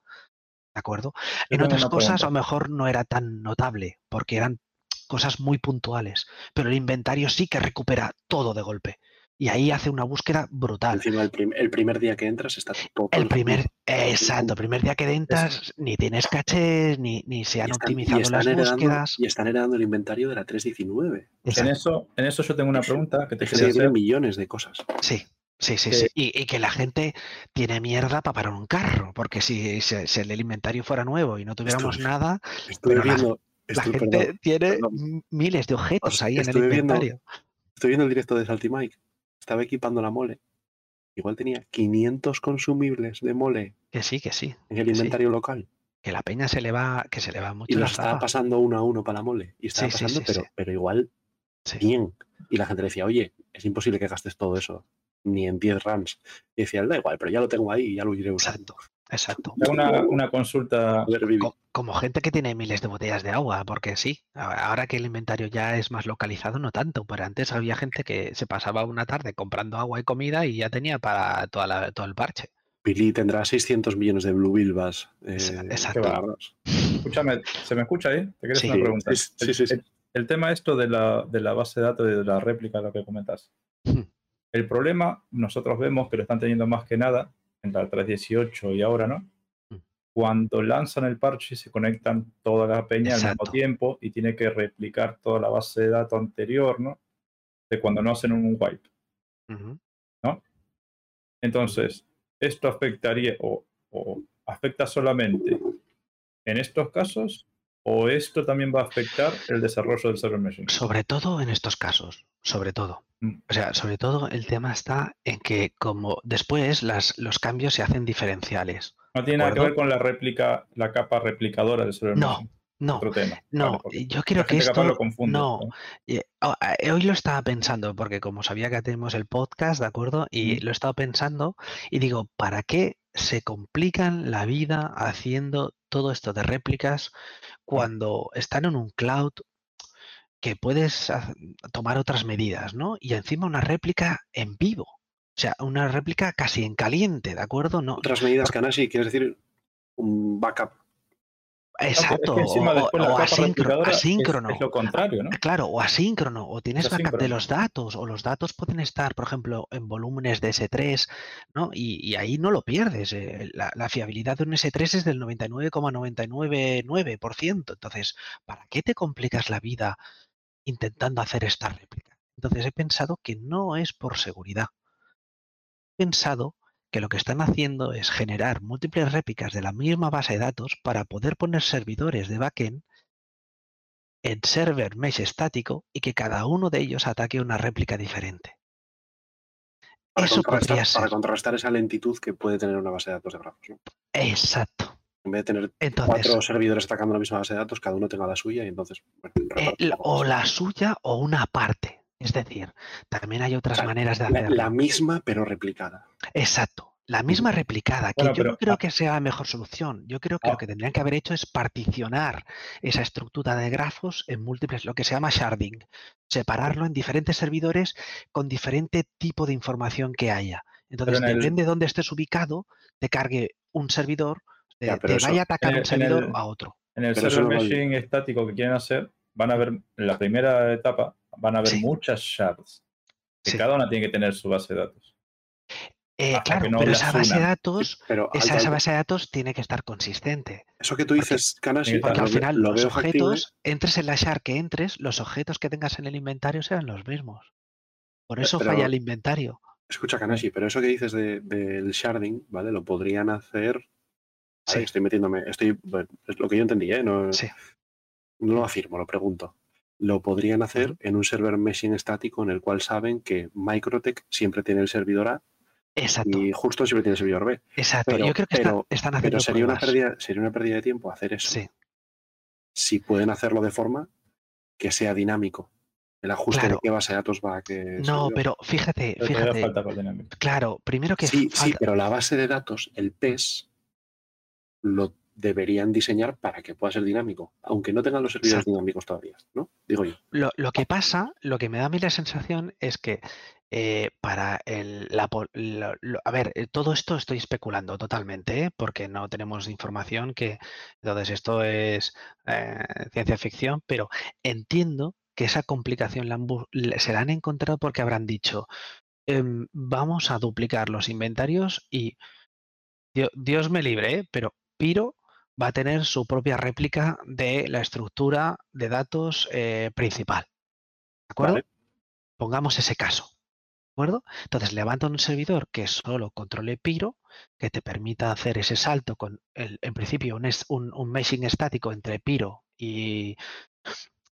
Speaker 3: ¿De acuerdo?
Speaker 1: Yo
Speaker 3: En otras cosas a lo mejor no era tan notable, porque eran cosas muy puntuales, pero el inventario sí que recupera todo de golpe. Y ahí hace una búsqueda brutal.
Speaker 2: Encima, el, prim- el primer día que entras está todo.
Speaker 3: El primer, exacto, el primer día que entras, ni tienes cachés, ni, ni se han
Speaker 2: y están, y
Speaker 3: optimizado
Speaker 2: están
Speaker 3: las
Speaker 2: heredando,
Speaker 3: búsquedas.
Speaker 2: y están heredando el inventario de la 319.
Speaker 1: En
Speaker 3: Exacto.
Speaker 1: eso, en eso yo tengo una pregunta que te quería hacer.
Speaker 2: millones de cosas.
Speaker 3: Sí, sí, sí,
Speaker 1: que-
Speaker 3: sí. Y, y que la gente tiene mierda para parar un carro, porque si, si el inventario fuera nuevo y no tuviéramos
Speaker 2: Estoy-
Speaker 3: nada, Pero la-
Speaker 2: viendo.
Speaker 3: la gente
Speaker 2: perdón,
Speaker 3: tiene
Speaker 2: perdón.
Speaker 3: miles de objetos
Speaker 2: Os-
Speaker 3: ahí en el
Speaker 2: viendo-
Speaker 3: inventario.
Speaker 2: Estoy viendo el directo de Salty Mike. Estaba equipando la mole. Igual tenía 500 consumibles de mole
Speaker 3: Que sí, que sí.
Speaker 2: en el
Speaker 3: sí.
Speaker 2: inventario local.
Speaker 3: Que la peña se le va, que se le va
Speaker 2: Y
Speaker 3: mucho
Speaker 2: los
Speaker 3: la
Speaker 2: estaba pasando uno a uno para la mole. Y estaba
Speaker 3: Sí,
Speaker 2: pasando,
Speaker 3: sí,
Speaker 2: pero, pero igual bien. Y la gente decía, oye, es imposible que gastes todo eso, ni en 10 runs. Y decía, da igual, pero ya lo tengo ahí y ya lo iré usando.
Speaker 3: Exacto, exacto.
Speaker 1: Una, una consulta.
Speaker 2: Joder, Vivi.
Speaker 3: Co- Como gente que tiene miles de botellas de agua, porque sí, ahora que el inventario ya es más localizado, no tanto, pero antes había gente que se pasaba una tarde comprando agua y comida y ya tenía para toda la- todo el parche.
Speaker 2: Billy tendrá 600 millones de Blue Bilbas. Eh,
Speaker 3: Exacto.
Speaker 1: Escúchame, ¿se me escucha ahí? Te hacer
Speaker 3: Sí,
Speaker 1: una pregunta.
Speaker 2: sí, sí,
Speaker 1: El-. El, el tema esto de la, de la base de datos y de la réplica, lo que comentas.
Speaker 3: Hmm.
Speaker 1: El problema, nosotros vemos que lo están teniendo más que nada en la 3.18 y ahora no,
Speaker 3: Mm.
Speaker 1: cuando lanzan el parche se conectan toda la peña al mismo tiempo y tiene que replicar toda la base de datos anterior, ¿no? De cuando no hacen un wipe.
Speaker 3: Ujú.
Speaker 1: Entonces, esto afectaría o, o afecta solamente en estos casos o esto también va a afectar el desarrollo del server meshing.
Speaker 3: Sobre todo en estos casos, sobre todo.
Speaker 1: Mm.
Speaker 3: O sea, sobre todo el tema está en que como después las, los cambios se hacen diferenciales.
Speaker 1: No tiene nada que ver con la réplica, la capa replicadora del server
Speaker 3: No,
Speaker 1: meshing.
Speaker 3: No,
Speaker 1: Otro tema.
Speaker 3: no,
Speaker 1: Vale,
Speaker 3: yo creo que esto
Speaker 1: lo confunde.
Speaker 3: no.
Speaker 1: ¿no?
Speaker 3: Hoy lo estaba pensando porque como sabía que tenemos el podcast, ¿de acuerdo? Y
Speaker 1: Mm.
Speaker 3: lo he estado pensando y digo, ¿para qué se complican la vida haciendo todo esto de réplicas cuando están en un cloud que puedes tomar otras medidas, ¿no? Y encima una réplica en vivo. O sea, una réplica casi en caliente, ¿de acuerdo? No,
Speaker 2: Otras medidas, Kanashi, quieres decir un backup.
Speaker 3: Exacto.
Speaker 1: es que
Speaker 3: o-
Speaker 1: es-
Speaker 3: asíncrono.
Speaker 1: Es, lo contrario, ¿no?
Speaker 3: Claro, o asíncrono, o tienes
Speaker 1: Es
Speaker 3: backup de los datos, o los datos pueden estar, por ejemplo, en volúmenes de S3, ¿no? Y, y ahí no lo pierdes. eh, La, la fiabilidad de un S3 es del 99,999%. Entonces, ¿para qué te complicas la vida intentando hacer esta réplica? Entonces he pensado que no es por seguridad. He pensado que lo que están haciendo es generar múltiples réplicas de la misma base de datos para poder poner servidores de backend en server mesh estático y que cada uno de ellos ataque una réplica diferente.
Speaker 2: Para,
Speaker 3: Eso podría
Speaker 2: para
Speaker 3: ser.
Speaker 2: contrarrestar esa lentitud que puede tener una base de datos de grafos. ¿no?
Speaker 3: Exacto.
Speaker 2: En vez de tener
Speaker 3: Entonces,
Speaker 2: cuatro servidores atacando la misma base de datos, cada uno tenga la suya y entonces. bueno,
Speaker 3: eh, o la suya o una parte. Es decir, también hay otras
Speaker 2: O sea,
Speaker 3: maneras de hacerlo.
Speaker 2: la misma, pero replicada.
Speaker 3: Exacto. La misma replicada, que
Speaker 1: Bueno,
Speaker 3: yo
Speaker 1: pero-
Speaker 3: no creo
Speaker 1: ah.
Speaker 3: que sea la mejor solución. Yo creo que
Speaker 1: Ah.
Speaker 3: lo que tendrían que haber hecho es particionar esa estructura de grafos en múltiples, lo que se llama sharding. Separarlo en diferentes servidores con diferente tipo de información que haya. Entonces,
Speaker 1: en el-
Speaker 3: depende de dónde estés ubicado, te cargue un servidor, te,
Speaker 2: Ya, pero
Speaker 3: te
Speaker 2: eso-
Speaker 3: vaya a atacar un servidor
Speaker 1: el-
Speaker 3: a otro.
Speaker 1: En el
Speaker 2: Pero
Speaker 1: server meshing estático que quieren hacer, van a ver, en la primera etapa, van a haber
Speaker 3: Sí.
Speaker 1: muchas shards. Que
Speaker 3: Sí.
Speaker 1: cada una tiene que tener su base de datos.
Speaker 3: Eh, claro,
Speaker 1: no
Speaker 3: pero esa base de datos,
Speaker 2: Pero
Speaker 3: esa, base de datos tiene que estar consistente.
Speaker 2: eso que tú dices, Kanashi,
Speaker 1: porque
Speaker 3: al final
Speaker 2: lo
Speaker 3: los
Speaker 2: veo factible.
Speaker 3: objetos, entres en la shard que entres, los objetos que tengas en el inventario serán los mismos. Por eso
Speaker 2: pero-
Speaker 3: falla el inventario.
Speaker 2: Escucha, Kanashi, pero eso que dices de- del sharding, ¿vale? Lo podrían hacer.
Speaker 3: Sí.
Speaker 2: Estoy metiéndome. Estoy. bueno, es lo que yo entendí, ¿eh? No,
Speaker 3: Sí.
Speaker 2: no lo afirmo, lo pregunto. Lo podrían hacer en un server meshing estático en el cual saben que Microtech siempre tiene el servidor A
Speaker 3: Exacto,
Speaker 2: y justo siempre tiene el servidor B.
Speaker 3: exacto.
Speaker 2: pero-
Speaker 3: Yo creo que está- están haciendo
Speaker 2: Pero sería una, pérdida, sería una pérdida de tiempo hacer eso.
Speaker 3: Sí,
Speaker 2: Si pueden hacerlo de forma que sea dinámico. El ajuste
Speaker 3: Claro.
Speaker 2: de qué base de datos va a qué.
Speaker 3: no,
Speaker 2: servidor.
Speaker 3: pero fíjate,
Speaker 1: Pero
Speaker 3: fíjate.
Speaker 1: falta.
Speaker 3: Claro, primero que
Speaker 2: Sí, sí, pero la base de datos, el PES, lo deberían diseñar para que pueda ser dinámico, aunque no tengan los servidores
Speaker 3: Exacto.
Speaker 2: dinámicos todavía, ¿no? Digo yo.
Speaker 3: Lo, lo que pasa, lo que me da a mí la sensación es que eh, para el, la, po- lo- lo- a ver, eh, todo esto estoy especulando totalmente, ¿eh? porque no tenemos información que, entonces esto es eh, ciencia ficción, pero entiendo que esa complicación la han se la han encontrado porque habrán dicho, em, vamos a duplicar los inventarios y Dio- Dios me libre, pero Piro va a tener su propia réplica de la estructura de datos eh, principal. ¿De acuerdo?
Speaker 2: Vale.
Speaker 3: Pongamos ese caso. ¿De acuerdo? Entonces levanta un servidor que solo controle Piro, que te permita hacer ese salto con, el, en principio, un, un, un meshing estático entre Piro y,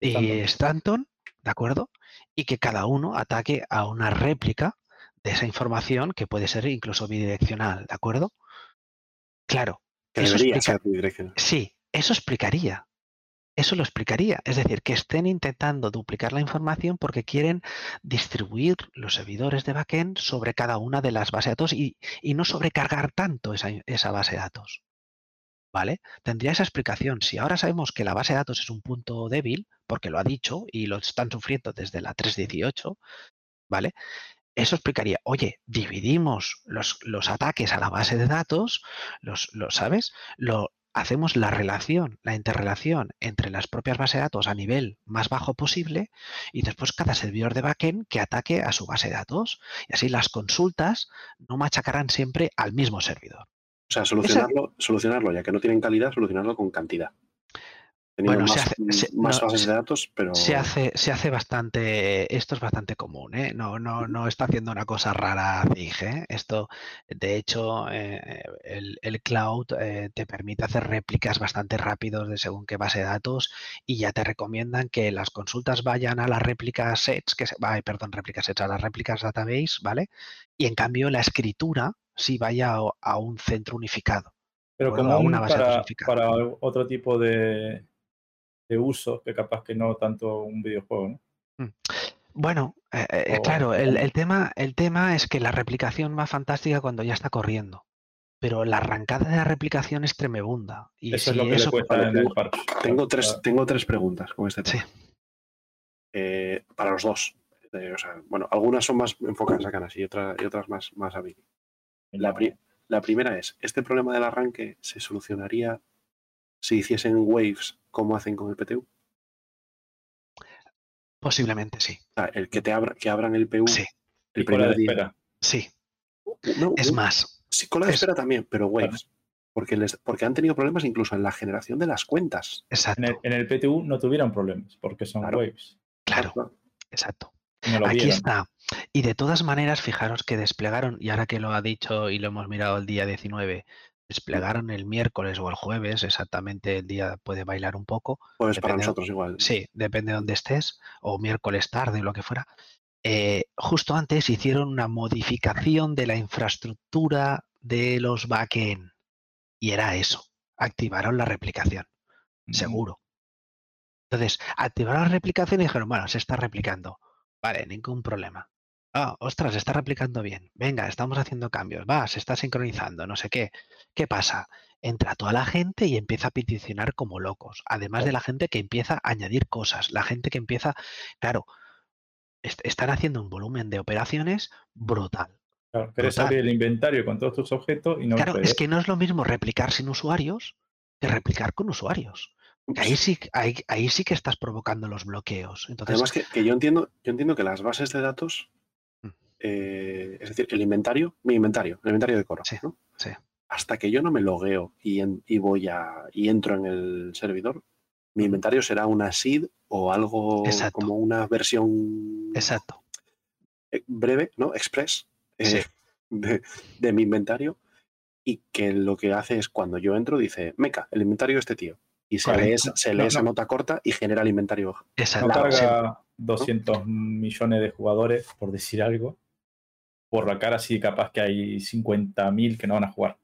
Speaker 3: y
Speaker 1: Stanton.
Speaker 3: Stanton, ¿de acuerdo? Y que cada uno ataque a una réplica de esa información que puede ser incluso bidireccional, ¿de acuerdo? Claro,
Speaker 2: Que
Speaker 3: eso
Speaker 2: debería
Speaker 3: explica-
Speaker 2: ser bidireccional.
Speaker 3: Sí, eso explicaría. Eso lo explicaría. Es decir, que estén intentando duplicar la información porque quieren distribuir los servidores de backend sobre cada una de las bases de datos y, y no sobrecargar tanto esa, esa base de datos. ¿Vale? Tendría esa explicación. Si ahora sabemos que la base de datos es un punto débil, porque lo ha dicho y lo están sufriendo desde la 3.18, ¿vale? Eso explicaría, oye, dividimos los, los ataques a la base de datos, los, los ¿sabes? Lo, hacemos la relación, la interrelación entre las propias bases de datos a nivel más bajo posible y después cada servidor de backend que ataque a su base de datos. Y así las consultas no machacarán siempre al mismo servidor.
Speaker 2: O sea, solucionarlo, solucionarlo, ya que no tienen calidad, solucionarlo con cantidad. Teniendo
Speaker 3: Bueno, se hace- se-
Speaker 2: más
Speaker 3: no,
Speaker 2: bases
Speaker 3: se-
Speaker 2: de datos, pero
Speaker 3: Se hace, se hace bastante, esto es bastante común, ¿eh? No, no, no está haciendo una cosa rara Zig, ¿eh? Esto, de hecho, eh, el, el cloud eh, te permite hacer réplicas bastante rápidos de según qué base de datos y ya te recomiendan que las consultas vayan a las réplicas sets, que se, ay, perdón, réplicas sets, a las réplicas database, ¿vale? Y en cambio la escritura sí vaya a, a un centro unificado.
Speaker 1: Pero como
Speaker 3: una base
Speaker 1: para,
Speaker 3: unificada.
Speaker 1: para otro tipo de, de uso, que capaz que no tanto un videojuego, ¿no?
Speaker 3: Bueno, eh, eh,
Speaker 1: O-
Speaker 3: claro, el, el tema, el tema es que la replicación va fantástica cuando ya está corriendo, pero la arrancada de la replicación es tremebunda. Y
Speaker 1: Eso es
Speaker 3: si
Speaker 1: lo que
Speaker 3: eso,
Speaker 1: le cuesta
Speaker 2: vale,
Speaker 1: en el
Speaker 2: tengo-
Speaker 1: parche.
Speaker 2: tengo tres, tengo tres preguntas con este
Speaker 3: Sí.
Speaker 2: tema. Eh, para los dos. Eh, o sea, bueno, algunas son más enfocadas a Canas y, otras y otras más, más a. La, pri- la primera es, ¿este problema del arranque se solucionaría si hiciesen waves como hacen con el PTU?
Speaker 3: posiblemente sí.
Speaker 2: O sea, el que te abra, que abran el PU
Speaker 3: Sí,
Speaker 2: el
Speaker 1: y cola
Speaker 2: primer
Speaker 1: de
Speaker 2: día.
Speaker 1: espera.
Speaker 3: sí.
Speaker 2: No,
Speaker 3: Es
Speaker 2: no,
Speaker 3: más,
Speaker 2: sí, cola de
Speaker 3: es-
Speaker 2: espera también, pero waves. Porque, les, porque han tenido problemas incluso en la generación de las cuentas.
Speaker 3: exacto,
Speaker 1: En el, en el PTU no tuvieron problemas, porque son
Speaker 2: Claro.
Speaker 1: waves.
Speaker 3: claro, exacto.
Speaker 1: No
Speaker 3: Aquí
Speaker 1: vieron.
Speaker 3: está. Y de todas maneras, fijaros que desplegaron, y ahora que lo ha dicho y lo hemos mirado el día 19, desplegaron el miércoles o el jueves, exactamente el día puede bailar un poco,
Speaker 2: Pues para nosotros igual.
Speaker 3: Sí, depende de dónde estés, o miércoles tarde, o lo que fuera. Eh, justo antes hicieron una modificación de la infraestructura de los backend. Y era eso. Activaron la replicación, seguro. Entonces, activaron la replicación y dijeron, bueno, se está replicando. Vale, ningún problema. Ah, ostras, se está replicando bien. Venga, estamos haciendo cambios. Va, se está sincronizando, no sé qué. ¿Qué pasa? Entra toda la gente y empieza a peticionar como locos. Además de la gente que empieza a añadir cosas. La gente que empieza, claro, est- están haciendo un volumen de operaciones brutal.
Speaker 1: Claro, querés
Speaker 3: Brutal.
Speaker 1: abrir el inventario con todos tus objetos y no
Speaker 3: Claro, es que no es lo mismo replicar sin usuarios que replicar con usuarios. Ahí sí, ahí, ahí sí que estás provocando los bloqueos. Entonces,
Speaker 2: Además que, que yo entiendo, yo entiendo que las bases de datos. Eh, es decir, el inventario, mi inventario, el inventario de Coro,
Speaker 3: Sí,
Speaker 2: ¿no?
Speaker 3: sí.
Speaker 2: hasta que yo no me logueo y, en- y voy a y entro en el servidor, mi inventario será una SID o algo
Speaker 3: Exacto.
Speaker 2: como una versión
Speaker 3: exacto.
Speaker 2: eh, breve, ¿no? Express eh,
Speaker 3: Sí.
Speaker 2: de, de mi inventario y que lo que hace es cuando yo entro dice, meca, el inventario de este tío. Y se
Speaker 1: Correcto.
Speaker 2: lee, esa- se lee
Speaker 1: No,
Speaker 2: esa
Speaker 1: no.
Speaker 2: nota corta y genera el inventario.
Speaker 1: No
Speaker 3: Exacto.
Speaker 1: carga 200 millones de jugadores, por decir algo, por la cara sí capaz que hay 50.000 que no van a jugar.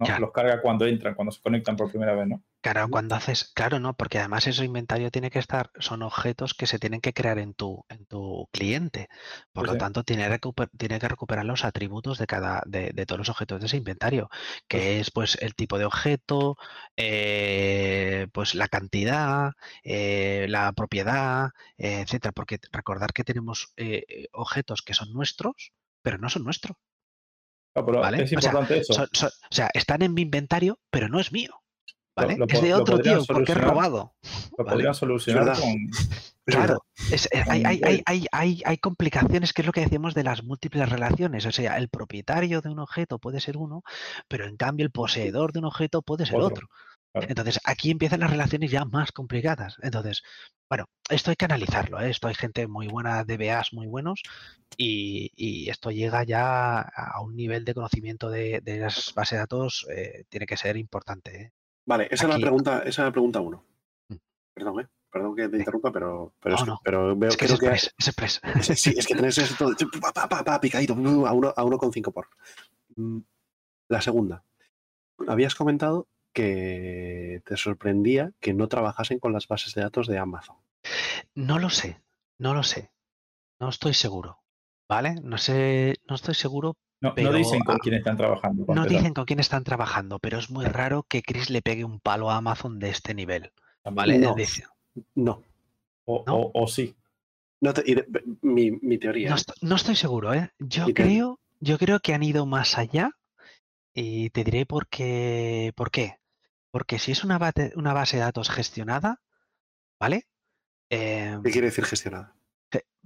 Speaker 1: ¿no?
Speaker 3: Claro.
Speaker 1: Los carga cuando entran, cuando se conectan por primera vez, ¿no?
Speaker 3: Claro, cuando haces, claro, no, porque además ese inventario tiene que estar, son objetos que se tienen que crear en tu, en tu cliente. Por lo
Speaker 1: sí.
Speaker 3: tanto, tiene, recuper- tiene que recuperar los atributos de cada, de, de todos los objetos de ese inventario, que es pues el tipo de objeto, eh, pues la cantidad, eh, la propiedad, eh, etcétera. Porque recordar que tenemos eh, objetos que son nuestros, pero no son nuestros.
Speaker 1: Pero
Speaker 3: Vale,
Speaker 1: es
Speaker 3: o sea,
Speaker 1: importante eso.
Speaker 3: Son- son- o sea, están en mi inventario, pero no es mío. ¿Vale?
Speaker 1: lo
Speaker 3: es de otro tío porque es robado.
Speaker 1: Lo
Speaker 3: ¿vale?
Speaker 1: podrían solucionar con.
Speaker 3: Claro, es- eh, hay, hay, hay, hay, complicaciones, que es lo que decíamos de las múltiples relaciones. O sea, el propietario de un objeto puede ser uno, pero en cambio el poseedor de un objeto puede ser
Speaker 1: Otro,
Speaker 3: otro. Entonces, aquí empiezan las relaciones ya más complicadas. Entonces, bueno, esto hay que analizarlo. ¿eh? Esto hay gente muy buena, DBAs muy buenos, y, y esto llega ya a un nivel de conocimiento de, de las bases de datos, eh, tiene que ser importante. ¿eh?
Speaker 2: Vale, esa es la
Speaker 3: Aquí-
Speaker 2: pregunta, esa es la pregunta uno.
Speaker 3: Mm.
Speaker 2: Perdón, ¿eh? Perdón que te interrumpa, pero, pero,
Speaker 3: No,
Speaker 2: es que,
Speaker 3: no.
Speaker 2: pero veo
Speaker 3: Es que es
Speaker 2: creo que
Speaker 3: express, es express.
Speaker 2: Sí, sí, es que tenés pa, pa, pa, picadito a uno, a uno con cinco por. Mm, La segunda. Habías comentado que te sorprendía que no trabajasen con las bases de datos de Amazon.
Speaker 3: No lo sé, no lo sé. No estoy seguro. ¿Vale? No sé, no estoy seguro.
Speaker 1: No, dicen con
Speaker 3: ah,
Speaker 1: quién están trabajando.
Speaker 3: No
Speaker 1: empezar.
Speaker 3: dicen con quién están trabajando, pero es muy raro que Chris le pegue un palo a Amazon de este nivel. ¿Vale?
Speaker 2: No. No.
Speaker 1: O,
Speaker 3: ¿no?
Speaker 1: o- o sí.
Speaker 2: no te- y de- mi, mi teoría.
Speaker 3: no,
Speaker 2: ¿eh?
Speaker 3: est- no estoy seguro, ¿eh? Yo creo, yo creo que han ido más allá y te diré por qué. ¿Por qué? Porque si es una, bate- una base de datos gestionada, ¿vale? Eh,
Speaker 2: ¿Qué quiere decir gestionada?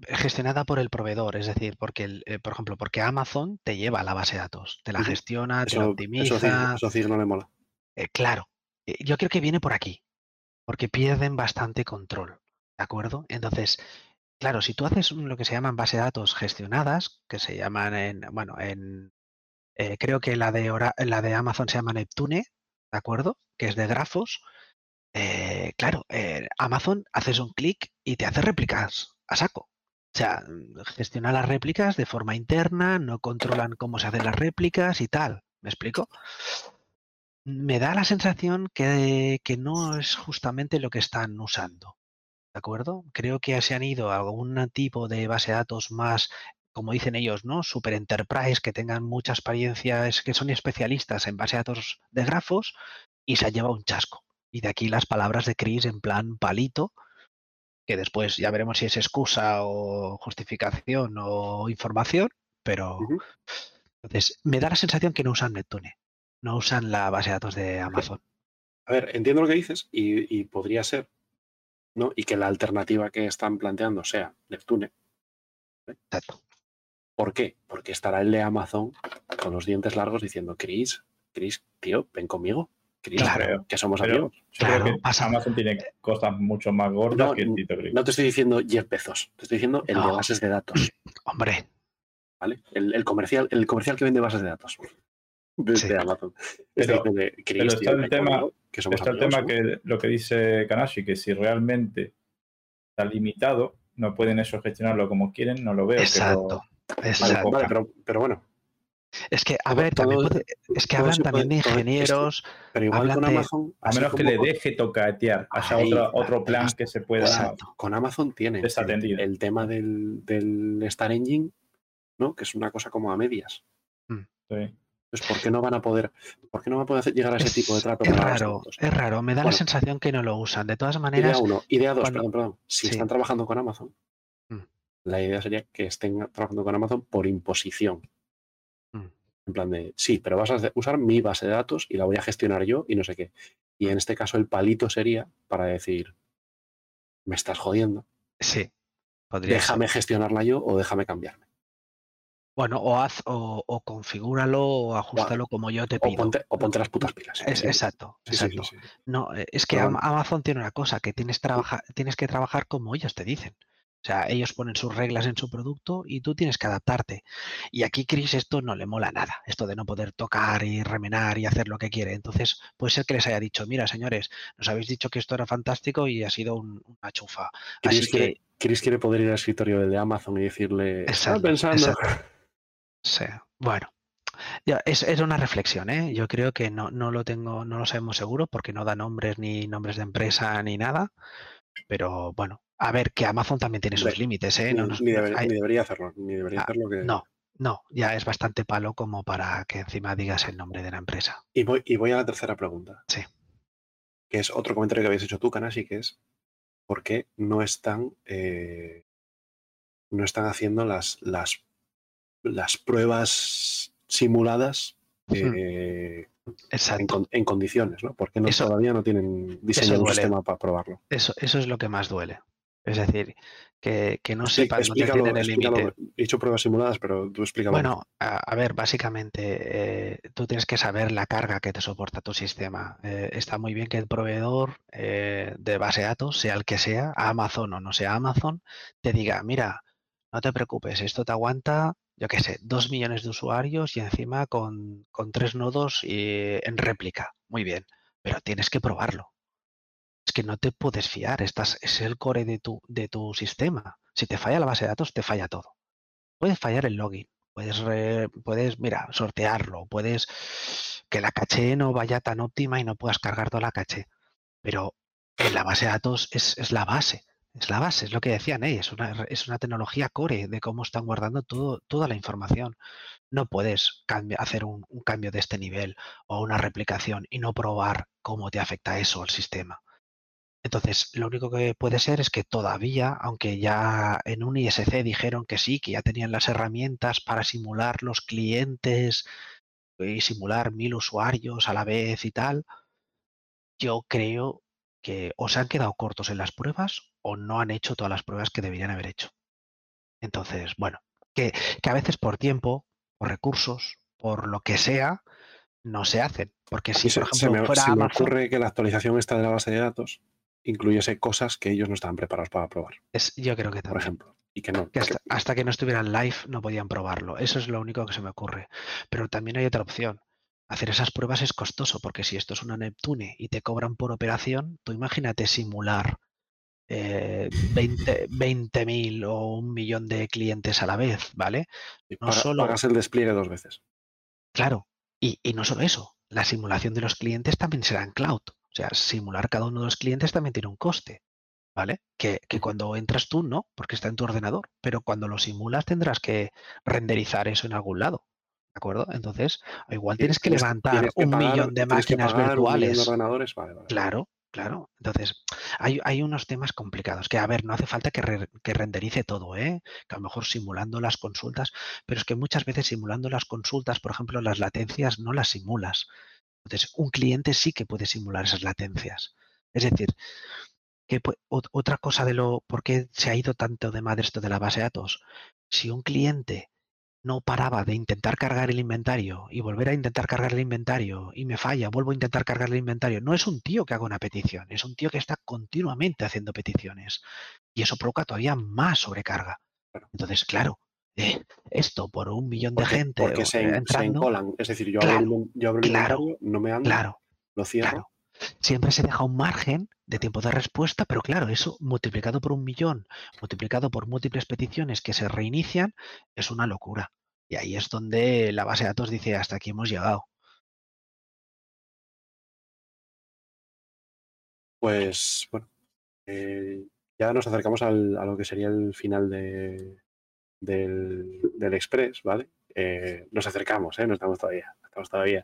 Speaker 3: gestionada por el proveedor, es decir, porque, el, eh, por ejemplo, porque Amazon te lleva la base de datos, te la gestiona, te la optimiza.
Speaker 2: eso, sí, eso sí no le mola.
Speaker 3: Eh, claro, eh, yo creo que viene por aquí, porque pierden bastante control, ¿de acuerdo? Entonces, claro, si tú haces lo que se llaman base de datos gestionadas, que se llaman en, bueno, en, eh, creo que la de, la de Amazon se llama Neptune, ¿de acuerdo? Que es de grafos. eh, claro, eh, Amazon haces un clic y te hace réplicas a saco. O sea, mm, gestiona las réplicas de forma interna, no controlan cómo se hacen las réplicas y tal. ¿Me explico? me da la sensación que, que no es justamente lo que están usando. ¿De acuerdo? Creo que se han ido a algún tipo de base de datos más, como dicen ellos, ¿no? Super enterprise, que tengan mucha experiencia, es que son especialistas en base de datos de grafos y se han llevado un chasco. Y de aquí las palabras de Chris en plan palito, que después ya veremos si es excusa o justificación o información, pero entonces me da la sensación que no usan Neptune, no usan la base de datos de Amazon.
Speaker 2: A ver, entiendo lo que dices y, y podría ser, ¿no? Y que la alternativa que están planteando sea Neptune.
Speaker 3: Exacto.
Speaker 2: ¿Por qué? Porque estará el de Amazon con los dientes largos diciendo, Chris, Chris, tío, ven conmigo. Chris,
Speaker 3: Claro.
Speaker 2: que somos
Speaker 1: Pero-
Speaker 2: amigos.
Speaker 1: Yo
Speaker 3: Claro,
Speaker 1: creo que
Speaker 3: pasa-
Speaker 1: Amazon tiene cosas mucho más gordas
Speaker 2: No,
Speaker 1: que Tito Gris.
Speaker 2: No te estoy diciendo Jeff Bezos, te estoy diciendo el de bases de datos,
Speaker 3: Hombre,
Speaker 2: ¿vale? El, el comercial, el comercial que vende bases de datos desde
Speaker 3: Sí.
Speaker 2: Amazon.
Speaker 1: Pero-
Speaker 2: Chris,
Speaker 1: pero está
Speaker 2: tío,
Speaker 1: el tema-
Speaker 2: conmigo, que somos
Speaker 1: Está el tema
Speaker 2: ¿no?
Speaker 1: que lo que dice Kanashi, que si realmente está limitado, no pueden eso gestionarlo como quieren, no lo veo.
Speaker 3: exacto.
Speaker 2: Vale,
Speaker 3: exacto.
Speaker 2: vale, pero, pero bueno,
Speaker 3: Es que, a ver, también
Speaker 2: todo-
Speaker 3: puede- es que hablan también de ingenieros.
Speaker 2: pero igual con
Speaker 3: de-
Speaker 2: Amazon,
Speaker 1: a
Speaker 2: así
Speaker 1: menos que
Speaker 2: como
Speaker 1: le deje tocatear, haya
Speaker 2: Ahí,
Speaker 1: otro
Speaker 3: ahí
Speaker 1: plan que se pueda.
Speaker 3: Exacto.
Speaker 2: con Amazon tiene el, tema del, del Star Engine, ¿no? Que es una cosa como a medias.
Speaker 1: Sí.
Speaker 2: Entonces, ¿por qué no van a poder, por qué no van a poder hacer- llegar a ese
Speaker 3: Es,
Speaker 2: tipo de trato
Speaker 3: es
Speaker 2: de
Speaker 3: raro, es raro. Me da
Speaker 2: Bueno.
Speaker 3: la sensación que no lo usan. De todas
Speaker 2: Idea
Speaker 3: maneras,
Speaker 2: uno. Idea dos,
Speaker 3: cuando-
Speaker 2: perdón, perdón. Si
Speaker 3: sí.
Speaker 2: están trabajando con Amazon. La idea sería que estén trabajando con Amazon por imposición.
Speaker 3: Mm.
Speaker 2: En plan de, sí, pero vas a usar mi base de datos y la voy a gestionar yo y no sé qué. Y en este caso el palito sería para decir, me estás jodiendo,
Speaker 3: sí, ser.
Speaker 2: déjame gestionarla yo o déjame cambiarme.
Speaker 3: Bueno, o haz o, o configúralo o ajustalo como yo te
Speaker 2: O
Speaker 3: pido.
Speaker 2: ponte, o ponte las putas pilas.
Speaker 3: Es-
Speaker 2: Sí,
Speaker 3: exacto,
Speaker 2: sí,
Speaker 3: exacto.
Speaker 2: sí.
Speaker 3: No, eh, es que Amazon tiene una cosa, que tienes, trabaja- tienes que trabajar como ellos te dicen. O sea, ellos ponen sus reglas en su producto y tú tienes que adaptarte. Y aquí Chris esto no le mola nada, esto de no poder tocar y remenar y hacer lo que quiere. Entonces, puede ser que les haya dicho, mira, señores, nos habéis dicho que esto era fantástico y ha sido un- una chufa.
Speaker 2: Chris
Speaker 3: Así
Speaker 2: quiere,
Speaker 3: que,
Speaker 2: Chris quiere poder ir al escritorio del de Amazon y decirle, estaba
Speaker 3: Exacto,
Speaker 2: pensando.
Speaker 3: exacto. sí, bueno. Ya, es, es una reflexión, ¿eh? Yo creo que no, no lo tengo, no lo sabemos seguro porque no da nombres ni nombres de empresa ni nada. Pero bueno, a ver, que Amazon también tiene sus límites, ¿eh?
Speaker 2: Ni,
Speaker 3: No, nos-
Speaker 2: ni deber-
Speaker 3: hay-
Speaker 2: ni debería hacerlo, ni debería
Speaker 3: Ah,
Speaker 2: hacerlo que...
Speaker 3: no, no, ya es bastante palo como para que encima digas el nombre de la empresa.
Speaker 2: Y voy, y voy a la tercera pregunta.
Speaker 3: Sí.
Speaker 2: Que es otro comentario que habías hecho tú, Kanasi, que es ¿por qué no están eh, no están haciendo las, las, las pruebas simuladas eh, en, con- en condiciones, ¿no? ¿Por qué no,
Speaker 3: Eso-
Speaker 2: todavía no tienen diseñado un sistema para probarlo?
Speaker 3: Eso, eso es lo que más duele. Es decir, que, que no sepan dónde
Speaker 2: explícalo,
Speaker 3: tienen el límite.
Speaker 2: He dicho pruebas simuladas, pero tú explícalo.
Speaker 3: Bueno, a, a ver, básicamente eh, tú tienes que saber la carga que te soporta tu sistema. Eh, está muy bien que el proveedor eh, de base de datos, sea el que sea, Amazon o no sea Amazon, te diga, mira, no te preocupes, esto te aguanta, yo qué sé, dos millones de usuarios y encima con, con tres nodos y en réplica. Muy bien, pero tienes que probarlo. Es que no te puedes fiar, estás, es el core de tu, de tu sistema. Si te falla la base de datos, te falla todo. Puede fallar el login, puedes, re- puedes, mira, sortearlo, puedes que la caché no vaya tan óptima y no puedas cargar toda la caché. Pero en la base de datos es, es la base, es la base, es lo que decían ellos, es una, es una tecnología core de cómo están guardando todo, toda la información. No puedes hacer un, un cambio de este nivel o una replicación y no probar cómo te afecta eso al sistema. Entonces, lo único que puede ser es que todavía, aunque ya en un ISC dijeron que sí, que ya tenían las herramientas para simular los clientes y simular mil usuarios a la vez y tal, yo creo que o se han quedado cortos en las pruebas o no han hecho todas las pruebas que deberían haber hecho. Entonces, bueno, que, que a veces por tiempo, por recursos, por lo que sea, no se hacen. Porque si,
Speaker 2: se,
Speaker 3: por
Speaker 2: se
Speaker 3: ejemplo,
Speaker 2: me,
Speaker 3: fuera
Speaker 2: se me
Speaker 3: Amazon,
Speaker 2: ocurre que la actualización esta de la base de datos incluyese cosas que ellos no estaban preparados para probar,
Speaker 3: es, yo creo que
Speaker 2: por
Speaker 3: también.
Speaker 2: ejemplo. Y que no.
Speaker 3: que hasta, hasta que no estuvieran live no podían probarlo. Eso es lo único que se me ocurre. Pero también hay otra opción. Hacer esas pruebas es costoso, porque si esto es una Neptune y te cobran por operación, tú imagínate simular eh, 20 20.000 o un millón de clientes a la vez, ¿vale?
Speaker 2: y
Speaker 3: no solo-
Speaker 2: pagas el despliegue dos veces.
Speaker 3: Claro. Y, y no solo eso, la simulación de los clientes también será en cloud. O sea, simular cada uno de los clientes también tiene un coste, ¿vale? Que, que cuando entras tú no, porque está en tu ordenador, pero cuando lo simulas tendrás que renderizar eso en algún lado, ¿de acuerdo? Entonces, igual tienes que levantar
Speaker 2: tienes que
Speaker 3: un
Speaker 2: pagar-
Speaker 3: millón de máquinas
Speaker 2: millón de
Speaker 3: virtuales.
Speaker 2: ordenadores, vale, vale.
Speaker 3: Claro, claro. Entonces, hay, hay unos temas complicados que, a ver, no hace falta que, re- que renderice todo, ¿eh? Que a lo mejor simulando las consultas, pero es que muchas veces simulando las consultas, por ejemplo, las latencias no las simulas. Entonces, un cliente sí que puede simular esas latencias. Es decir, que otra cosa de lo, ¿por qué se ha ido tanto de madre esto de la base de datos? Si un cliente no paraba de intentar cargar el inventario y volver a intentar cargar el inventario y me falla, vuelvo a intentar cargar el inventario, no es un tío que haga una petición, es un tío que está continuamente haciendo peticiones y eso provoca todavía más sobrecarga. Entonces, claro, eh, esto por un millón de gente
Speaker 2: porque se, encolan. Es decir, yo
Speaker 3: Claro,
Speaker 2: abro el, yo abro el
Speaker 3: claro,
Speaker 2: no me anda,
Speaker 3: claro,
Speaker 2: lo cierro.
Speaker 3: Siempre se deja un margen de tiempo de respuesta, pero claro, eso multiplicado por un millón, multiplicado por múltiples peticiones que se reinician, es una locura. Y ahí es donde la base de datos dice, hasta aquí hemos llegado.
Speaker 2: Pues bueno, eh, ya nos acercamos al- a lo que sería el final de, del, del Express, ¿vale? Eh, nos acercamos, ¿eh? No estamos todavía, no estamos todavía.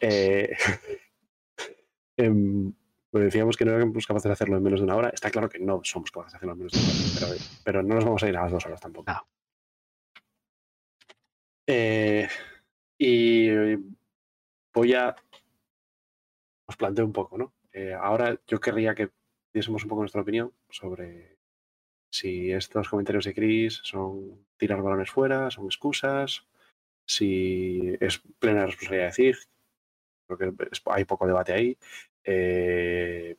Speaker 2: Eh, em, pues decíamos que no éramos capaces de hacerlo en menos de una hora. Está claro que no somos capaces de hacerlo en menos de una hora, pero, pero no nos vamos a ir a las dos horas tampoco.
Speaker 3: No.
Speaker 2: Eh, y voy a... Os planteo un poco, ¿no? Eh, ahora yo querría que diésemos un poco nuestra opinión sobre si estos comentarios de Chris son tirar balones fuera, son excusas, si es plena responsabilidad de CIG. Creo que hay poco debate ahí. Eh,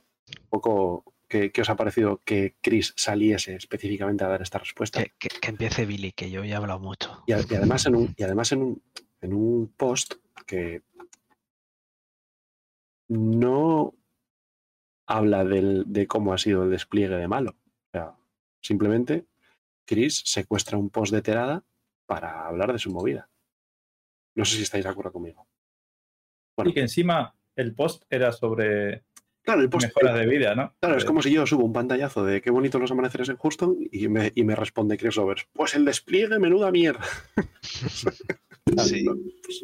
Speaker 2: poco, ¿qué, qué os ha parecido que Chris saliese específicamente a dar esta respuesta?
Speaker 3: Que, que- que empiece Billy, que yo ya he hablado mucho.
Speaker 2: Y, a- y además, en un, y además en, un, en un post que no habla del- de cómo ha sido el despliegue de malo. Simplemente Chris secuestra un post de Terada para hablar de su movida. No sé si estáis de acuerdo conmigo. Bueno.
Speaker 1: Y que encima el post era sobre
Speaker 2: Claro, el post,
Speaker 1: mejoras de vida, ¿no?
Speaker 2: Claro, es
Speaker 1: Eh,
Speaker 2: como si yo subo un pantallazo de qué bonitos los amaneceres en Houston y me, y me responde Chris Overs, pues el despliegue, menuda mierda.
Speaker 3: Sí.
Speaker 2: No, pues,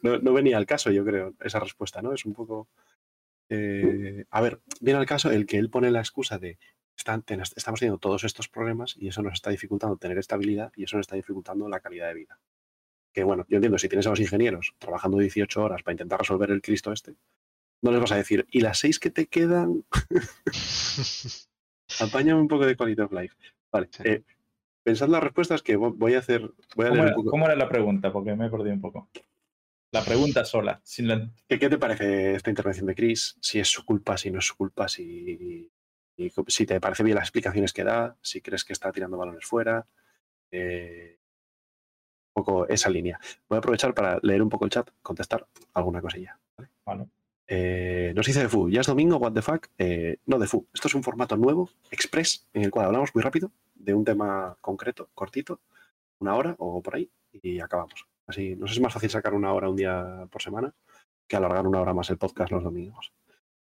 Speaker 2: no- no venía al caso, yo creo, esa respuesta, ¿no? Es un poco... eh, a ver, viene al caso el que él pone la excusa de "Están- ten- estamos teniendo todos estos problemas y eso nos está dificultando tener estabilidad y eso nos está dificultando la calidad de vida. Que bueno, yo entiendo, si tienes a los ingenieros trabajando 18 horas para intentar resolver el Cristo este, no les vas a decir, ¿y las seis que te quedan? Apáñame un poco de quality of life. Vale. Eh, pensad las respuestas que vo- voy a hacer. Voy a
Speaker 1: ¿Cómo
Speaker 2: leer un
Speaker 1: era,
Speaker 2: poco.
Speaker 1: cómo era la pregunta? Porque me he perdido un poco. La pregunta sola, sin la-
Speaker 2: ¿Qué, qué te parece esta intervención de Chris? Si es su culpa, si no es su culpa, si, y si te parece bien las explicaciones que da, si crees que está tirando balones fuera. eh, un poco esa línea. Voy a aprovechar para leer un poco el chat, contestar alguna cosilla. ¿vale?
Speaker 1: Vale.
Speaker 2: Eh, nos dice Defu, ya es domingo, what the fuck. Eh, no, Defu, esto es un formato nuevo, express, en el cual hablamos muy rápido de un tema concreto, cortito, una hora o por ahí, y acabamos. Así, nos es más fácil sacar una hora un día por semana que alargar una hora más el podcast los domingos.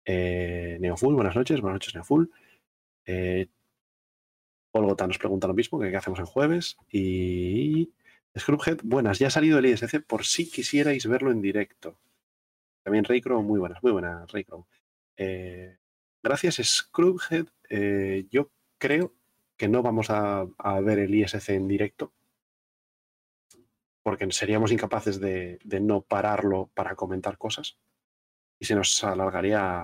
Speaker 2: Eh, Neofull, buenas noches, buenas noches Neofull. Eh, Paul Gota nos pregunta lo mismo, que qué hacemos en jueves. Y Scrubhead, buenas, ya ha salido el ISC por si quisierais verlo en directo. También Raycrow, muy buenas, muy buenas Raycrow. Eh, gracias Scrubhead, eh, yo creo que no vamos a, ver el ISC en directo porque seríamos incapaces de no pararlo para comentar cosas y se nos alargaría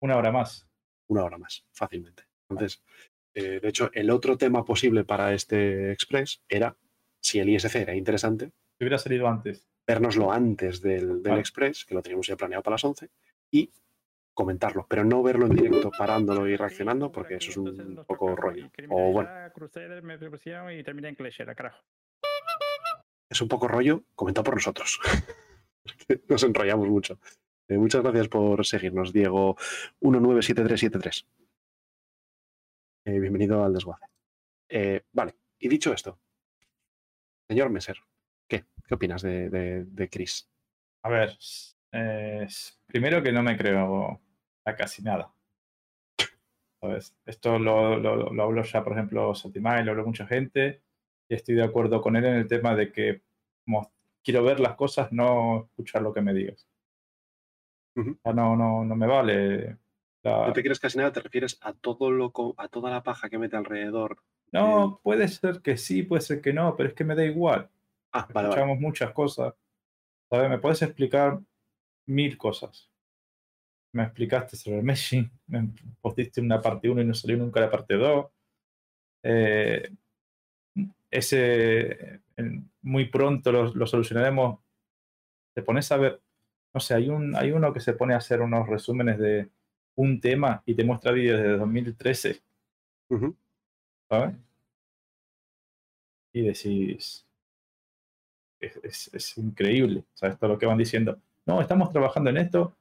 Speaker 1: Una hora más.
Speaker 2: una hora más, fácilmente. Entonces, eh, de hecho, el otro tema posible para este Express era, si el ISC era interesante,
Speaker 1: Si hubiera salido antes.
Speaker 2: vernoslo antes del, del
Speaker 1: Vale.
Speaker 2: Express, que lo teníamos ya planeado para las 11, y comentarlo, pero no verlo en directo, parándolo y reaccionando, porque eso es un poco rollo. O bueno, es un poco rollo comentado por nosotros. Nos enrollamos mucho. Eh, muchas gracias por seguirnos, Diego 197373. Eh, bienvenido al desguace. Eh, vale, y dicho esto, señor Messer, ¿qué? ¿Qué opinas de, de, Chris?
Speaker 1: A ver, primero que no me creo a casi nada. Esto lo, lo, lo habló ya, por ejemplo, Sotimay, lo habló mucha gente, y estoy de acuerdo con él en el tema de que quiero ver las cosas, no escuchar lo que me digas. O sea, no, no, no me vale. la-
Speaker 2: ¿No te crees casi nada? ¿Te refieres a todo lo a toda la paja que mete alrededor?
Speaker 1: No, puede ser que sí, puede ser que no, pero es que me da igual.
Speaker 2: Ah, vale, vale.
Speaker 1: Escuchamos muchas cosas. ¿Sabes? ¿Me puedes explicar mil cosas? Me explicaste sobre el meshing, me postiste una parte 1 y no salió nunca la parte 2. Eh, ese muy pronto lo, lo solucionaremos. Te pones a ver, no sé, hay, un, hay uno que se pone a hacer unos resúmenes de un tema y te muestra vídeos de 2013.
Speaker 2: Ujú.
Speaker 1: ¿sabes? Y decís, es, es- es increíble, ¿sabes? Todo lo que van diciendo. No, estamos trabajando en esto,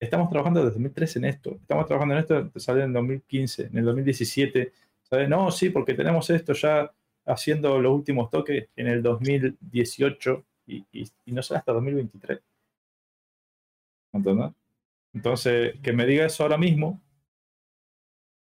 Speaker 1: estamos trabajando desde 2013 en esto, estamos trabajando en esto, sale en 2015, en el 2017, ¿sabes? No, sí, porque tenemos esto ya haciendo los últimos toques en el 2018 y, y, y no sale hasta 2023. ¿Entendés? Entonces, que me diga eso ahora mismo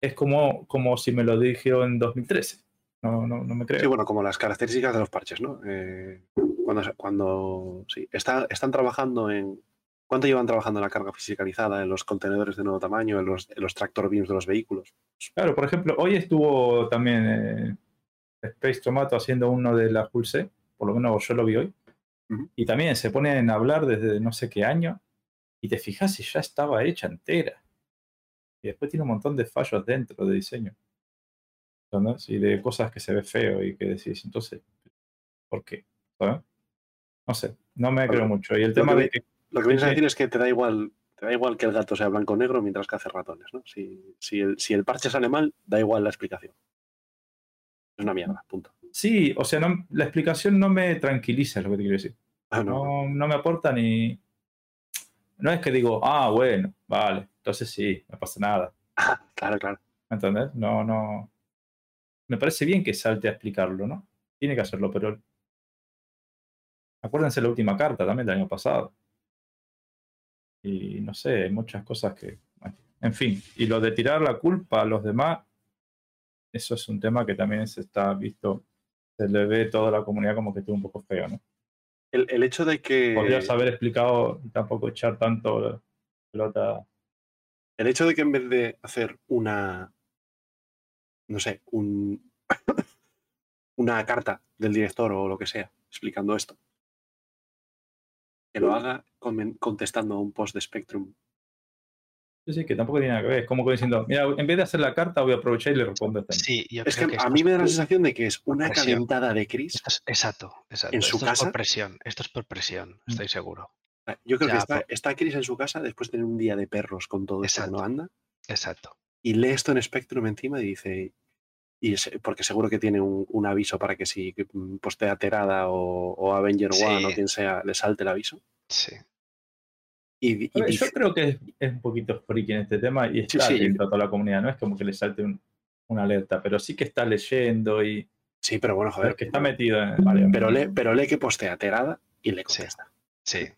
Speaker 1: es como, como si me lo dijeron en 2013. No, no, no me creo.
Speaker 2: Sí, bueno, como las características de los parches, ¿no? Eh, cuando, cuando sí, está- están trabajando en. ¿Cuánto llevan trabajando en la carga fiscalizada, en los contenedores de nuevo tamaño, en los, en los tractor beams de los vehículos?
Speaker 1: Claro, por ejemplo, hoy estuvo también eh, Space Tomato haciendo uno de la C, por lo menos yo lo vi hoy.
Speaker 2: Ujú.
Speaker 1: Y también se ponen a hablar desde no sé qué año y te fijas si ya estaba hecha entera. Y después tiene un montón de fallos dentro de diseño. Y de cosas que se ve feo y que decís, entonces, ¿por qué? No sé, no me creo mucho. Y el
Speaker 2: Lo
Speaker 1: tema
Speaker 2: que
Speaker 1: de que
Speaker 2: Lo que vienes a decir es que te da igual, te da igual que el gato sea blanco o negro mientras que hace ratones, ¿no? Si, si, el, si el parche sale mal, da igual la explicación. Es una mierda, punto.
Speaker 1: sí, o sea, no- la explicación no me tranquiliza, es lo que te quiero decir.
Speaker 2: Ah, no,
Speaker 1: no, no me aporta ni. No es que digo, ah, bueno, vale, entonces sí, no pasa nada.
Speaker 2: claro, claro.
Speaker 1: ¿Me entendés? No, no. Me parece bien que salte a explicarlo, ¿no? Tiene que hacerlo, pero. Acuérdense la última carta también del año pasado. Y no sé, hay muchas cosas que. en fin, y lo de tirar la culpa a los demás, eso es un tema que también se está visto, se le ve toda la comunidad como que estuvo un poco feo, ¿no?
Speaker 2: El, el hecho de que.
Speaker 1: podrías haber explicado y tampoco echar tanto la pelota.
Speaker 2: El hecho de que en vez de hacer una, no sé, un, una carta del director o lo que sea, explicando esto, que lo haga comen- contestando a un post de Spectrum.
Speaker 1: Sí, sí, que tampoco tiene nada que ver. Es como que diciendo, mira, en vez de hacer la carta, voy a aprovechar y le respondo a este.
Speaker 3: Sí, yo
Speaker 2: Es
Speaker 3: creo
Speaker 2: que,
Speaker 3: que
Speaker 2: a
Speaker 3: esto
Speaker 2: mí
Speaker 3: es
Speaker 2: me da la sensación de que es una
Speaker 3: presión.
Speaker 2: calentada de Chris.
Speaker 3: esto es- exacto, exacto.
Speaker 2: ¿En su
Speaker 3: esto es
Speaker 2: casa?
Speaker 3: por presión. Esto es por presión,
Speaker 1: Mm.
Speaker 3: estoy seguro.
Speaker 2: Yo creo que está,
Speaker 3: por-
Speaker 2: está Chris en su casa después de tener un día de perros con todo esto que no
Speaker 3: Exacto.
Speaker 2: anda
Speaker 3: Exacto.
Speaker 2: y lee esto en Spectrum encima y dice, y es- porque seguro que tiene un, un aviso para que si mm, postea Terada o, o Avenger
Speaker 3: Sí.
Speaker 2: One o quien sea, le salte el aviso.
Speaker 3: Sí.
Speaker 2: Y, y
Speaker 1: A ver,
Speaker 2: dice,
Speaker 1: yo creo que es, es un poquito friki en este tema y
Speaker 2: Sí,
Speaker 1: está
Speaker 2: sí.
Speaker 1: de toda la comunidad. No es como que le salte un- una alerta, pero sí que está leyendo y
Speaker 2: sí, pero bueno,
Speaker 1: a
Speaker 2: joder,
Speaker 1: ver, que está metido en varios.
Speaker 2: pero lee, pero lee que postea Terada y le
Speaker 3: Sí.
Speaker 2: contesta.
Speaker 3: Sí.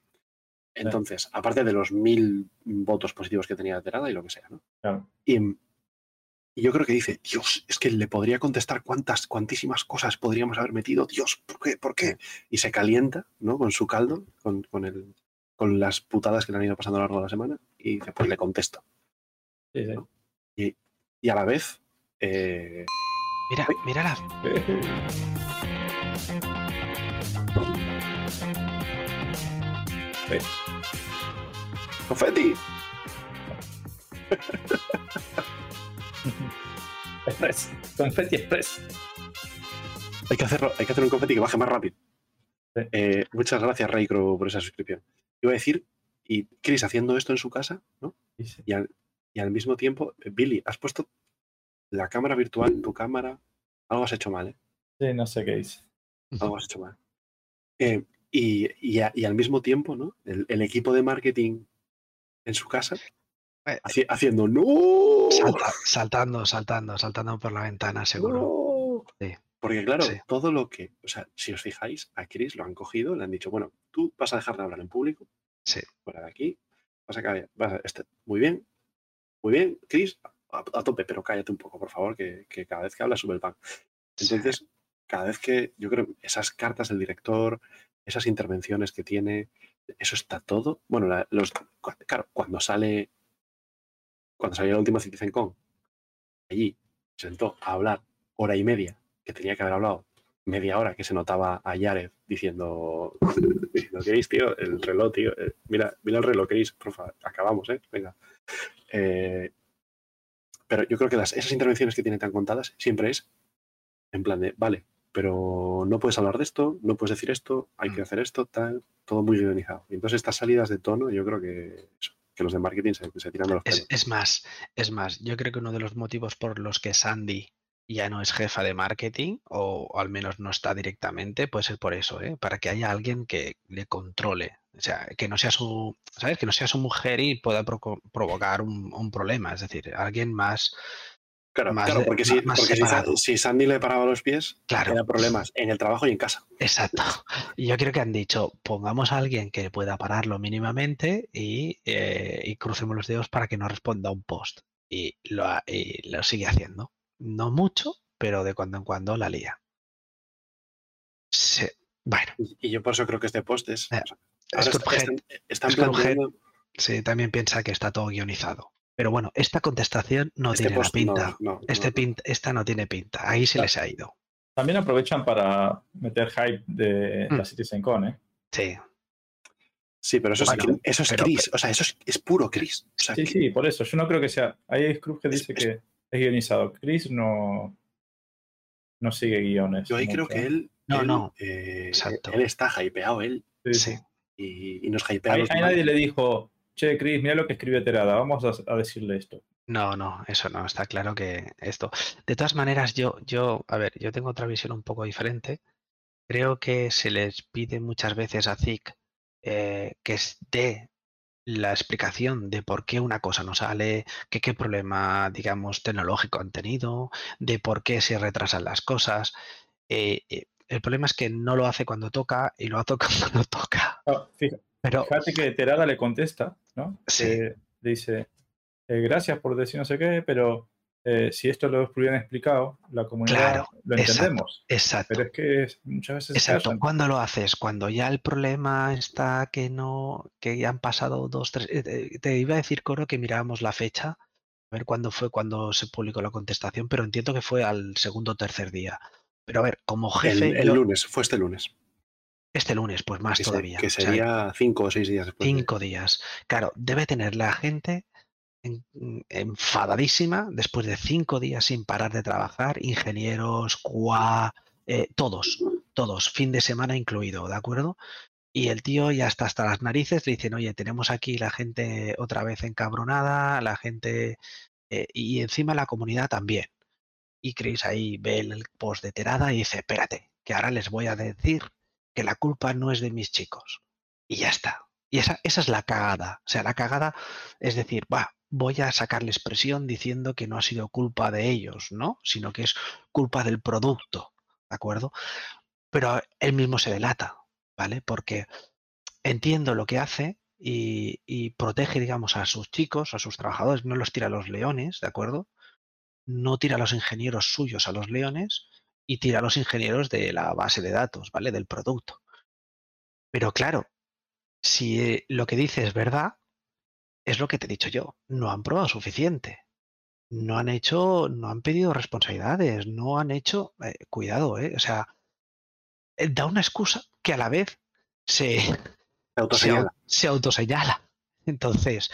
Speaker 2: Entonces, aparte de los mil votos positivos que tenía Terada y lo que sea, ¿no?
Speaker 1: Claro.
Speaker 2: Y, y yo creo que dice, Dios, es que le podría contestar cuántas, cuantísimas cosas podríamos haber metido, Dios, ¿por qué? ¿Por qué? Y se calienta, ¿no? Con su caldo, con, con, el, con las putadas que le han ido pasando a lo largo de la semana, y dice, pues le contesto.
Speaker 1: Sí, sí.
Speaker 2: Y a la vez, eh,
Speaker 3: Mira, mira la.
Speaker 2: confeti.
Speaker 1: Express. Confetti Express.
Speaker 2: Hay que hacerlo, hay que hacer un confeti que baje más rápido.
Speaker 1: Sí.
Speaker 2: Eh, muchas gracias, Raycro, por esa suscripción. Iba a decir, y Chris haciendo esto en su casa, ¿no?
Speaker 1: Dice.
Speaker 2: Y al, y al mismo tiempo, eh, Billy, has puesto la cámara virtual tu cámara. Algo has hecho mal, ¿eh?
Speaker 1: Sí, no sé qué dice.
Speaker 2: Algo has hecho mal. Eh, y, y a- y al mismo tiempo, ¿no? El, el equipo de marketing en su casa
Speaker 3: Eh.
Speaker 2: haci- haciendo ¡No!
Speaker 3: Salta- saltando, saltando, saltando por la ventana, seguro.
Speaker 2: ¡No!
Speaker 3: Sí.
Speaker 2: Porque claro,
Speaker 3: Sí.
Speaker 2: todo lo que, o sea, si os fijáis, a Chris lo han cogido, le han dicho, bueno, tú vas a dejar de hablar en público,
Speaker 3: Sí.
Speaker 2: fuera de aquí, vas a callar, vas a, este- muy bien, muy bien, Chris, a, a tope, pero cállate un poco, por favor, que, que cada vez que hablas sube el pan. Entonces, cada vez que, yo creo, esas cartas del director, esas intervenciones que tiene, eso está todo. Bueno, la- los, cu- claro, cuando sale, cuando salió la última CitizenCon, allí se sentó a hablar hora y media, que tenía que haber hablado media hora, que se notaba a Yared diciendo, diciendo Chris, tío, el reloj, tío, eh, mira, mira el reloj, Chris, por favor, acabamos, ¿eh? Venga. Eh, pero yo creo que las, esas intervenciones que tiene tan contadas siempre es en plan de, vale, pero no puedes hablar de esto, no puedes decir esto, hay que
Speaker 3: Mm.
Speaker 2: hacer esto, tal, todo muy guionizado. Y entonces estas salidas de tono, yo creo que, eso, que los de marketing se, se tiran de los
Speaker 3: Es, es más, es más, yo creo que uno de los motivos por los que Sandy ya no es jefa de marketing, o, o al menos no está directamente, puede ser por eso, ¿eh? para que haya alguien que le controle. O sea, que no sea su, ¿sabes? Que no sea su mujer y pueda provocar un, un problema. Es decir, alguien más,
Speaker 2: Claro,
Speaker 3: más
Speaker 2: claro porque, si,
Speaker 3: más
Speaker 2: porque si, Sandy le paraba los pies,
Speaker 3: Claro.
Speaker 2: era problemas en el trabajo y en casa.
Speaker 3: exacto. Yo creo que han dicho, pongamos a alguien que pueda pararlo mínimamente y, eh, y crucemos los dedos para que no responda a un post. Y lo, y lo sigue haciendo. No mucho, pero de cuando en cuando la lía. Sí, Bueno,
Speaker 2: Y, yo por eso creo que este post es...
Speaker 3: Eh,
Speaker 2: están, están planteando...
Speaker 3: sí, también piensa que está todo guionizado. Pero bueno, esta contestación no
Speaker 2: este
Speaker 3: tiene la pinta.
Speaker 2: no, no,
Speaker 3: Este
Speaker 2: no.
Speaker 3: pin- esta no tiene pinta. Ahí se les ha ido.
Speaker 1: También aprovechan para meter hype de
Speaker 3: Mm.
Speaker 1: la CitizenCon, ¿eh?
Speaker 3: Sí.
Speaker 2: Sí, pero eso es,
Speaker 3: Bueno,
Speaker 2: eso es
Speaker 3: pero-
Speaker 2: Chris, o sea, eso es, es puro Chris. O sea,
Speaker 1: Sí,
Speaker 2: que-
Speaker 1: sí, por eso. Yo no creo que sea. Ahí hay Scrooge que
Speaker 2: Es-
Speaker 1: dice
Speaker 2: es-
Speaker 1: que es guionizado. Chris no, no sigue guiones.
Speaker 2: Yo ahí creo que él,
Speaker 3: No,
Speaker 2: él,
Speaker 3: no.
Speaker 2: eh,
Speaker 3: Exacto.
Speaker 2: él está hypeado, él,
Speaker 1: Sí,
Speaker 2: y, y nos hypea. a
Speaker 1: nadie le dijo, che, Chris, mira lo que escribió Terada, vamos a, a decirle esto.
Speaker 3: No, no, eso no, está claro que esto. De todas maneras, yo, yo, a ver, yo tengo otra visión un poco diferente. Creo que se les pide muchas veces a ZIC eh, que es- dé la explicación de por qué una cosa no sale, que qué problema, digamos, tecnológico han tenido, de por qué se retrasan las cosas. Eh, eh, el problema es que no lo hace cuando toca y lo hace cuando no toca.
Speaker 1: Ah,
Speaker 3: Pero
Speaker 1: Fíjate que Terada le contesta, ¿no?
Speaker 3: Sí.
Speaker 1: Eh, dice, gracias por decir no sé qué, pero eh, si esto lo hubieran explicado, la comunidad
Speaker 3: Claro,
Speaker 1: lo
Speaker 3: exacto.
Speaker 1: entendemos.
Speaker 3: exacto.
Speaker 1: Pero es que es- muchas veces
Speaker 3: Exacto. ¿Cuándo lo haces? Cuando ya el problema está que no, que ya han pasado dos, tres. eh, eh, Te iba a decir, Coro, que mirábamos la fecha, a ver cuándo fue cuando se publicó la contestación, pero entiendo que fue al segundo o tercer día. Pero a ver, como
Speaker 2: El,
Speaker 3: jefe,
Speaker 2: el
Speaker 3: yo-
Speaker 2: lunes, fue este lunes.
Speaker 3: este lunes, pues más
Speaker 2: Que, se-
Speaker 3: todavía.
Speaker 2: que
Speaker 3: o sea,
Speaker 2: sería cinco o seis días después. de-
Speaker 3: cinco días. Claro, debe tener la gente en- enfadadísima después de cinco días sin parar de trabajar, ingenieros, QA, eh, todos, todos, fin de semana incluido, ¿de acuerdo? Y el tío ya está hasta las narices, le dicen, oye, tenemos aquí la gente otra vez encabronada, la gente, eh, y encima la comunidad también. Y Chris ahí ve el post de Terada y dice, espérate, que ahora les voy a decir que la culpa no es de mis chicos. Y ya está. Y esa, esa es la cagada. O sea, la cagada es decir, va, voy a sacarles presión diciendo que no ha sido culpa de ellos, ¿no? Sino que es culpa del producto, ¿de acuerdo? Pero él mismo se delata, ¿vale? Porque entiendo lo que hace y, y protege, digamos, a sus chicos, a sus trabajadores, no los tira a los leones, ¿de acuerdo? No tira a los ingenieros suyos a los leones y tira a los ingenieros de la base de datos, ¿vale? Del producto. Pero claro, si eh, lo que dice es verdad, es lo que te he dicho yo. No han probado suficiente. No han hecho, no han pedido responsabilidades, no han hecho, eh, cuidado, ¿eh? O sea, eh, da una excusa que a la vez se,
Speaker 2: Se
Speaker 3: se,
Speaker 2: autoseñala.
Speaker 3: au- se autoseñala. Entonces,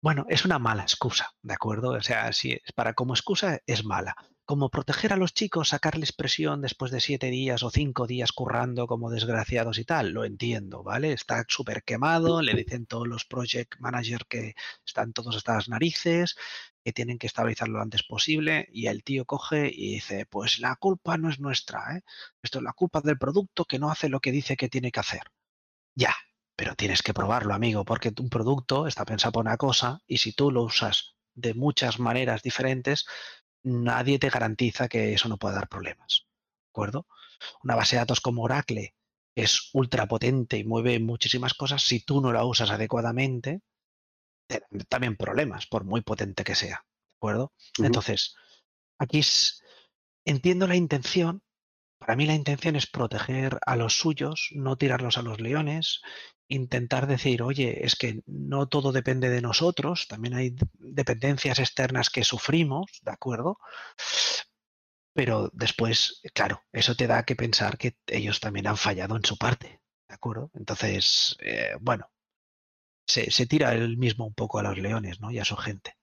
Speaker 3: Bueno, es una mala excusa, ¿de acuerdo? O sea, si es para como excusa es mala. Como proteger a los chicos, sacarles presión después de siete días o cinco días currando como desgraciados y tal, lo entiendo, ¿vale? Está súper quemado, le dicen todos los project managers que están todos hasta las narices, que tienen que estabilizarlo lo antes posible, y el tío coge y dice, pues la culpa no es nuestra, ¿eh? Esto es la culpa del producto que no hace lo que dice que tiene que hacer. Ya, pero tienes que probarlo, amigo, porque un producto está pensado para una cosa y si tú lo usas de muchas maneras diferentes, nadie te garantiza que eso no pueda dar problemas. ¿De acuerdo? Una base de datos como Oracle es ultra potente y mueve muchísimas cosas. Si tú no la usas adecuadamente, te dan también problemas, por muy potente que sea. ¿De acuerdo? Entonces, aquí es- entiendo la intención. Para mí la intención es proteger a los suyos, no tirarlos a los leones, intentar decir, oye, es que no todo depende de nosotros, también hay dependencias externas que sufrimos, ¿de acuerdo? Pero después, claro, eso te da que pensar que ellos también han fallado en su parte, ¿de acuerdo? Entonces, eh, bueno, se, se tira él mismo un poco a los leones, ¿no? Y a su gente.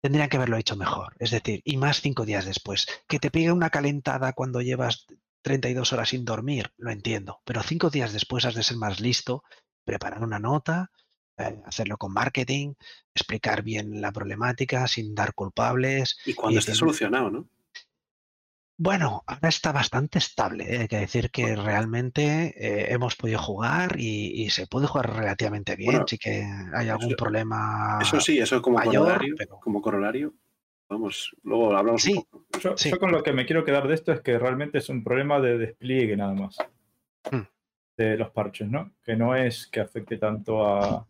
Speaker 3: Tendrían que haberlo hecho mejor, es decir, y más cinco días después. Que te pegue una calentada cuando llevas 32 horas sin dormir, lo entiendo, pero cinco días después has de ser más listo, preparar una nota, eh, hacerlo con marketing, explicar bien la problemática sin dar culpables.
Speaker 2: Y cuando esté solucionado, ¿no?
Speaker 3: Bueno, ahora está bastante estable. ¿eh? Hay que decir que realmente eh, hemos podido jugar y, y se puede jugar relativamente bien.
Speaker 2: Bueno,
Speaker 3: sí que hay algún
Speaker 2: eso-
Speaker 3: problema.
Speaker 2: Eso sí, eso como
Speaker 3: mayor,
Speaker 2: corolario,
Speaker 3: pero-
Speaker 2: como corolario. Vamos, luego hablamos
Speaker 3: Sí.
Speaker 2: un poco.
Speaker 1: Yo,
Speaker 3: Sí.
Speaker 1: yo con lo que me quiero quedar de esto es que realmente es un problema de despliegue nada más.
Speaker 3: Hmm.
Speaker 1: De los parches, ¿no? Que no es que afecte tanto a,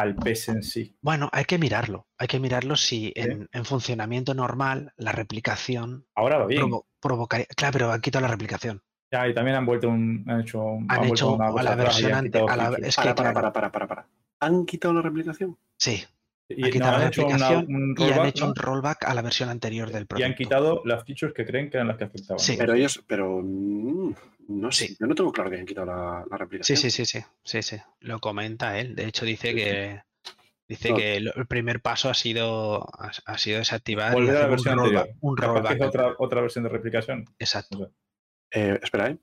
Speaker 1: al pez en sí.
Speaker 3: Bueno, hay que mirarlo. Hay que mirarlo si en, en funcionamiento normal la replicación
Speaker 1: Ahora va bien.
Speaker 3: provo- provocaría. Claro, pero han quitado la replicación.
Speaker 1: Ya, y también han vuelto un, han hecho, un-
Speaker 3: Han
Speaker 1: vuelto
Speaker 3: hecho
Speaker 1: una
Speaker 3: a la
Speaker 1: y
Speaker 3: versión
Speaker 1: han
Speaker 3: ante-
Speaker 1: quitado
Speaker 3: a la-
Speaker 1: features.
Speaker 3: es que
Speaker 2: Para, para, para, para, para, para. ¿Han quitado la replicación?
Speaker 3: Sí,
Speaker 1: Y
Speaker 3: han
Speaker 1: no,
Speaker 3: quitado
Speaker 1: han
Speaker 3: la
Speaker 1: hecho una-
Speaker 3: replicación
Speaker 1: un
Speaker 3: y han
Speaker 1: rollback,
Speaker 3: hecho
Speaker 1: ¿no?
Speaker 3: un rollback a la versión anterior del
Speaker 1: y
Speaker 3: producto.
Speaker 1: han quitado las features que creen que eran las que afectaban.
Speaker 3: Sí.
Speaker 2: Pero ellos, pero mm, no sé, yo no tengo claro que hayan quitado la, la
Speaker 3: Sí,
Speaker 2: replicación.
Speaker 3: sí, sí, sí, sí, sí. Lo comenta él. De hecho, dice
Speaker 2: Sí, sí.
Speaker 3: que dice
Speaker 2: No.
Speaker 3: que el el primer paso ha sido ha, ha sido desactivar y
Speaker 1: Volver a la
Speaker 3: un
Speaker 1: versión
Speaker 3: rollback. Un rollback.
Speaker 1: otra, otra versión de replicación.
Speaker 3: Exacto.
Speaker 2: Eh, espera, ¿eh?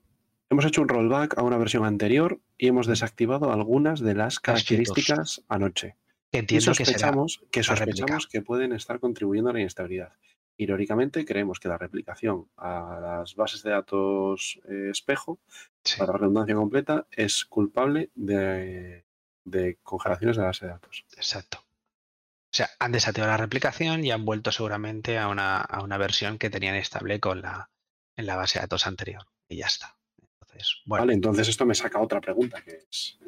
Speaker 2: Hemos hecho un rollback a una versión anterior y hemos desactivado algunas de las características anoche.
Speaker 3: Que
Speaker 2: Y
Speaker 3: entiendo que será.
Speaker 2: sospechamos, que, sospechamos que pueden estar contribuyendo a la inestabilidad. Irónicamente, creemos que la replicación a las bases de datos eh, espejo,
Speaker 3: sí.
Speaker 2: para redundancia completa, es culpable de, de congelaciones de la base de datos.
Speaker 3: Exacto. O sea, han desactivado la replicación y han vuelto seguramente a una, a una versión que tenían estable con la, en la base de datos anterior. Y ya está. Entonces, bueno,
Speaker 2: Vale, entonces esto me saca otra pregunta, que es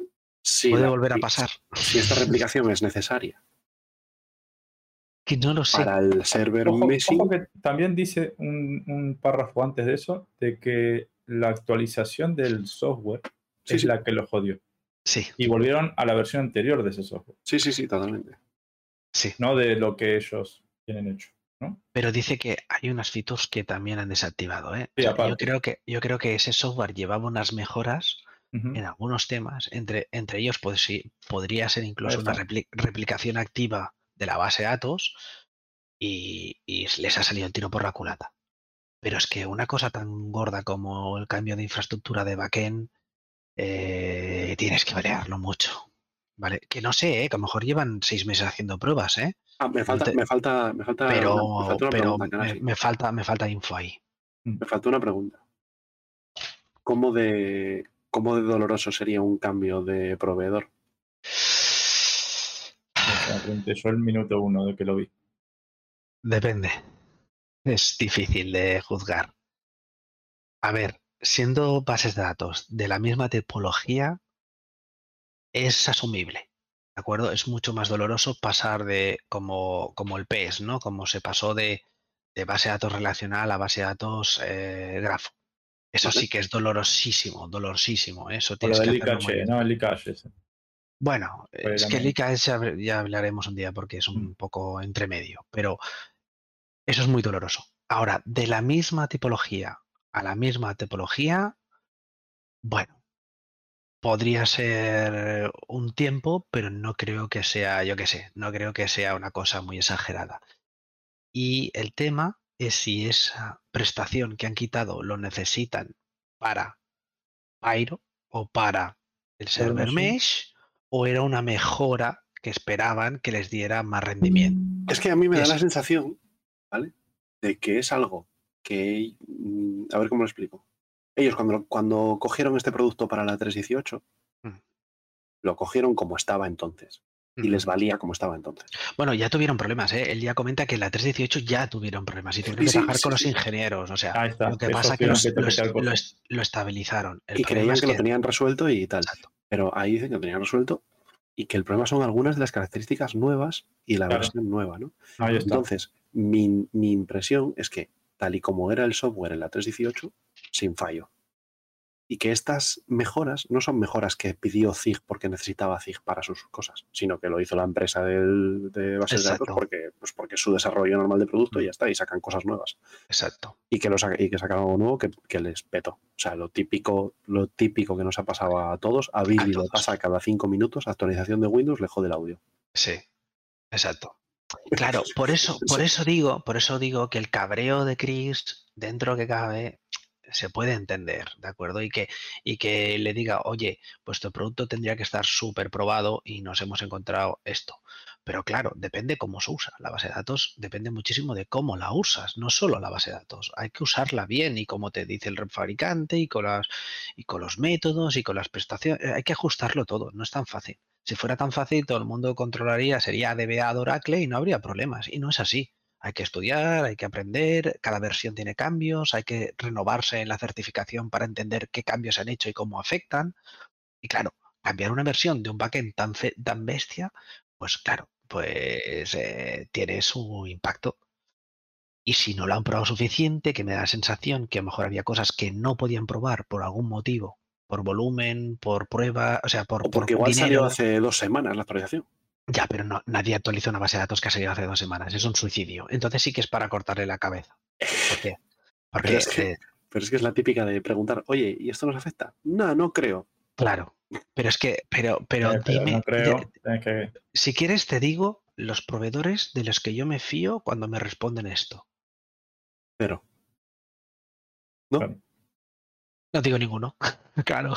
Speaker 2: si,
Speaker 3: puede
Speaker 2: la-
Speaker 3: volver a pasar.
Speaker 2: si esta replicación es necesaria
Speaker 3: Que no lo sé.
Speaker 2: para el server
Speaker 1: Ojo,
Speaker 2: Messi.
Speaker 1: ojo que también dice un, un párrafo antes de eso, de que la actualización del software
Speaker 2: Sí,
Speaker 1: es
Speaker 2: sí.
Speaker 1: la que lo jodió.
Speaker 3: Sí,
Speaker 1: Y volvieron a la versión anterior de ese software,
Speaker 2: sí, sí, sí, totalmente.
Speaker 3: sí.
Speaker 1: no de lo que ellos tienen hecho.
Speaker 3: Pero dice que hay unas features que también han desactivado. ¿eh?
Speaker 1: Sí,
Speaker 3: O sea, yo, creo que, yo creo que ese software llevaba unas mejoras en algunos temas. Entre, entre ellos, pues sí, podría ser incluso una repli- replicación activa de la base de datos y, y les ha salido el tiro por la culata. Pero es que una cosa tan gorda como el cambio de infraestructura de backend, eh, tienes que variarlo mucho. ¿Vale? Que no sé, ¿eh? que a lo mejor llevan seis meses haciendo pruebas, ¿eh?
Speaker 2: Ah, me falta, me falta, me falta,
Speaker 3: pero,
Speaker 2: me falta una
Speaker 3: pero
Speaker 2: pregunta,
Speaker 3: me, me falta, me falta info ahí.
Speaker 2: Me falta una pregunta. ¿Cómo de, ¿Cómo de doloroso sería un cambio de proveedor?
Speaker 1: Pregunté yo el minuto uno de que lo vi.
Speaker 3: Depende. Es difícil de juzgar. A ver, siendo bases de datos de la misma tipología, es asumible. ¿De acuerdo? Es mucho más doloroso pasar de como, como el PES, ¿no? Como se pasó de, de base de datos relacional a base de datos eh, grafo. Eso sí que es dolorosísimo, dolorosísimo. ¿eh? Eso que hacerlo bien.
Speaker 1: ¿no? El IKH. ese.
Speaker 3: Bueno,
Speaker 1: Fue
Speaker 3: es que el ya, hablaremos un día porque es un
Speaker 1: Mm.
Speaker 3: poco entre medio, pero eso es muy doloroso. Ahora, de la misma tipología a la misma tipología, bueno, podría ser un tiempo, pero no creo que sea, yo qué sé, no creo que sea una cosa muy exagerada. Y el tema es si esa prestación que han quitado lo necesitan para Pyro o para el server mesh o era una mejora que esperaban que les diera más rendimiento.
Speaker 2: Es que a mí me da
Speaker 3: Es-
Speaker 2: la sensación, ¿vale? De que es algo que. mm, A ver cómo lo explico. Ellos, cuando, cuando cogieron este producto para la 318,
Speaker 3: Mm.
Speaker 2: lo cogieron como estaba entonces. Y les valía como estaba entonces.
Speaker 3: Bueno, ya tuvieron problemas, ¿eh? Él ya comenta que en la 318 ya tuvieron problemas y tuvieron
Speaker 2: Sí,
Speaker 3: que trabajar
Speaker 2: sí,
Speaker 3: con los ingenieros. O sea,
Speaker 1: está.
Speaker 3: lo que pasa es que los- lo,
Speaker 1: tocar
Speaker 3: est-
Speaker 1: cosas.
Speaker 3: lo est- lo estabilizaron. El
Speaker 2: y creían
Speaker 3: es
Speaker 2: que, lo tenían resuelto y tal.
Speaker 3: Exacto.
Speaker 2: Pero ahí dicen que lo tenían resuelto y que el problema son algunas de las características nuevas y la
Speaker 1: Claro.
Speaker 2: versión nueva, ¿no?
Speaker 1: Ahí está.
Speaker 2: Entonces, mi, mi impresión es que, tal y como era el software en la 318, sin fallo. Y que estas mejoras no son mejoras que pidió ZIG porque necesitaba ZIG para sus cosas, sino que lo hizo la empresa del- de bases de datos porque, pues porque es su desarrollo normal de producto y ya está, y sacan cosas nuevas.
Speaker 3: Exacto.
Speaker 2: Y que, lo y que sacaron algo nuevo que, que les petó. O sea, lo típico, lo típico que nos ha pasado a todos, a Billy le pasa cada cinco minutos, actualización de Windows, le jode el audio.
Speaker 3: Sí, exacto. Claro, por eso, por eso digo, por eso digo que el cabreo de Chris, dentro que cabe, se puede entender, ¿de acuerdo? Y que, y que le diga, oye, vuestro producto tendría que estar súper probado y nos hemos encontrado esto. Pero claro, depende cómo se usa. La base de datos depende muchísimo de cómo la usas, no solo la base de datos. Hay que usarla bien y como te dice el fabricante y con, las, y con los métodos y con las prestaciones. Hay que ajustarlo todo, no es tan fácil. Si fuera tan fácil, todo el mundo controlaría, sería DBA de Oracle y no habría problemas. Y no es así. Hay que estudiar, hay que aprender, cada versión tiene cambios, hay que renovarse en la certificación para entender qué cambios se han hecho y cómo afectan. Y claro, cambiar una versión de un backend tan, fe- tan bestia, pues claro, pues eh, tiene su impacto. Y si no lo han probado suficiente, que me da la sensación que a lo mejor había cosas que no podían probar por algún motivo, por volumen, por prueba, o sea, por,
Speaker 2: O
Speaker 3: por
Speaker 2: porque igual salió hace dos semanas la actualización.
Speaker 3: Ya, pero no, nadie actualiza una base de datos que ha salido hace dos semanas. Es un suicidio. Entonces sí que es para cortarle la cabeza. ¿Por qué? Porque,
Speaker 2: Pero es que-
Speaker 3: eh,
Speaker 2: Pero es que es la típica de preguntar, oye, ¿y esto nos afecta? No, no creo.
Speaker 3: claro. Pero es que, pero, pero
Speaker 1: Eh, pero
Speaker 3: dime,
Speaker 1: no creo. tienes que-
Speaker 3: si quieres te digo los proveedores de los que yo me fío cuando me responden esto.
Speaker 2: Pero. ¿No?
Speaker 3: No digo ninguno. claro.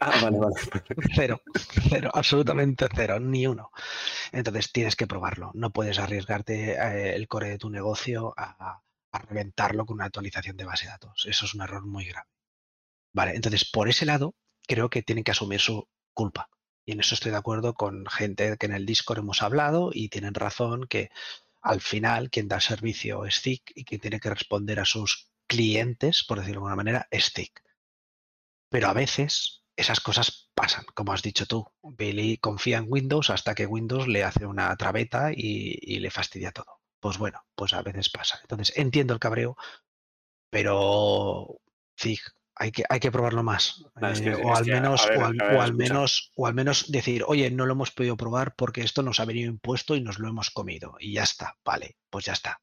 Speaker 2: Ah, vale, vale.
Speaker 3: Cero, cero, absolutamente cero, ni uno. Entonces tienes que probarlo. No puedes arriesgarte eh, el core de tu negocio a, a reventarlo con una actualización de base de datos. Eso es un error muy grave. Vale, entonces por ese lado creo que tienen que asumir su culpa. Y en eso estoy de acuerdo con gente que en el Discord hemos hablado y tienen razón que al final quien da servicio es TIC y quien tiene que responder a sus clientes, por decirlo de alguna manera, es TIC. Pero a veces esas cosas pasan, como has dicho tú. Billy confía en Windows hasta que Windows le hace una trabeta y, y le fastidia todo. Pues bueno, pues a veces pasa. Entonces entiendo el cabreo, pero sí, hay que, hay que probarlo más.
Speaker 2: No, es que-
Speaker 3: Eh,
Speaker 2: es
Speaker 3: o al menos,
Speaker 2: ver,
Speaker 3: o al,
Speaker 2: a ver,
Speaker 3: o al
Speaker 2: escucha.
Speaker 3: menos, o al menos decir, oye, no lo hemos podido probar porque esto nos ha venido impuesto y nos lo hemos comido. Y ya está, vale, pues ya está.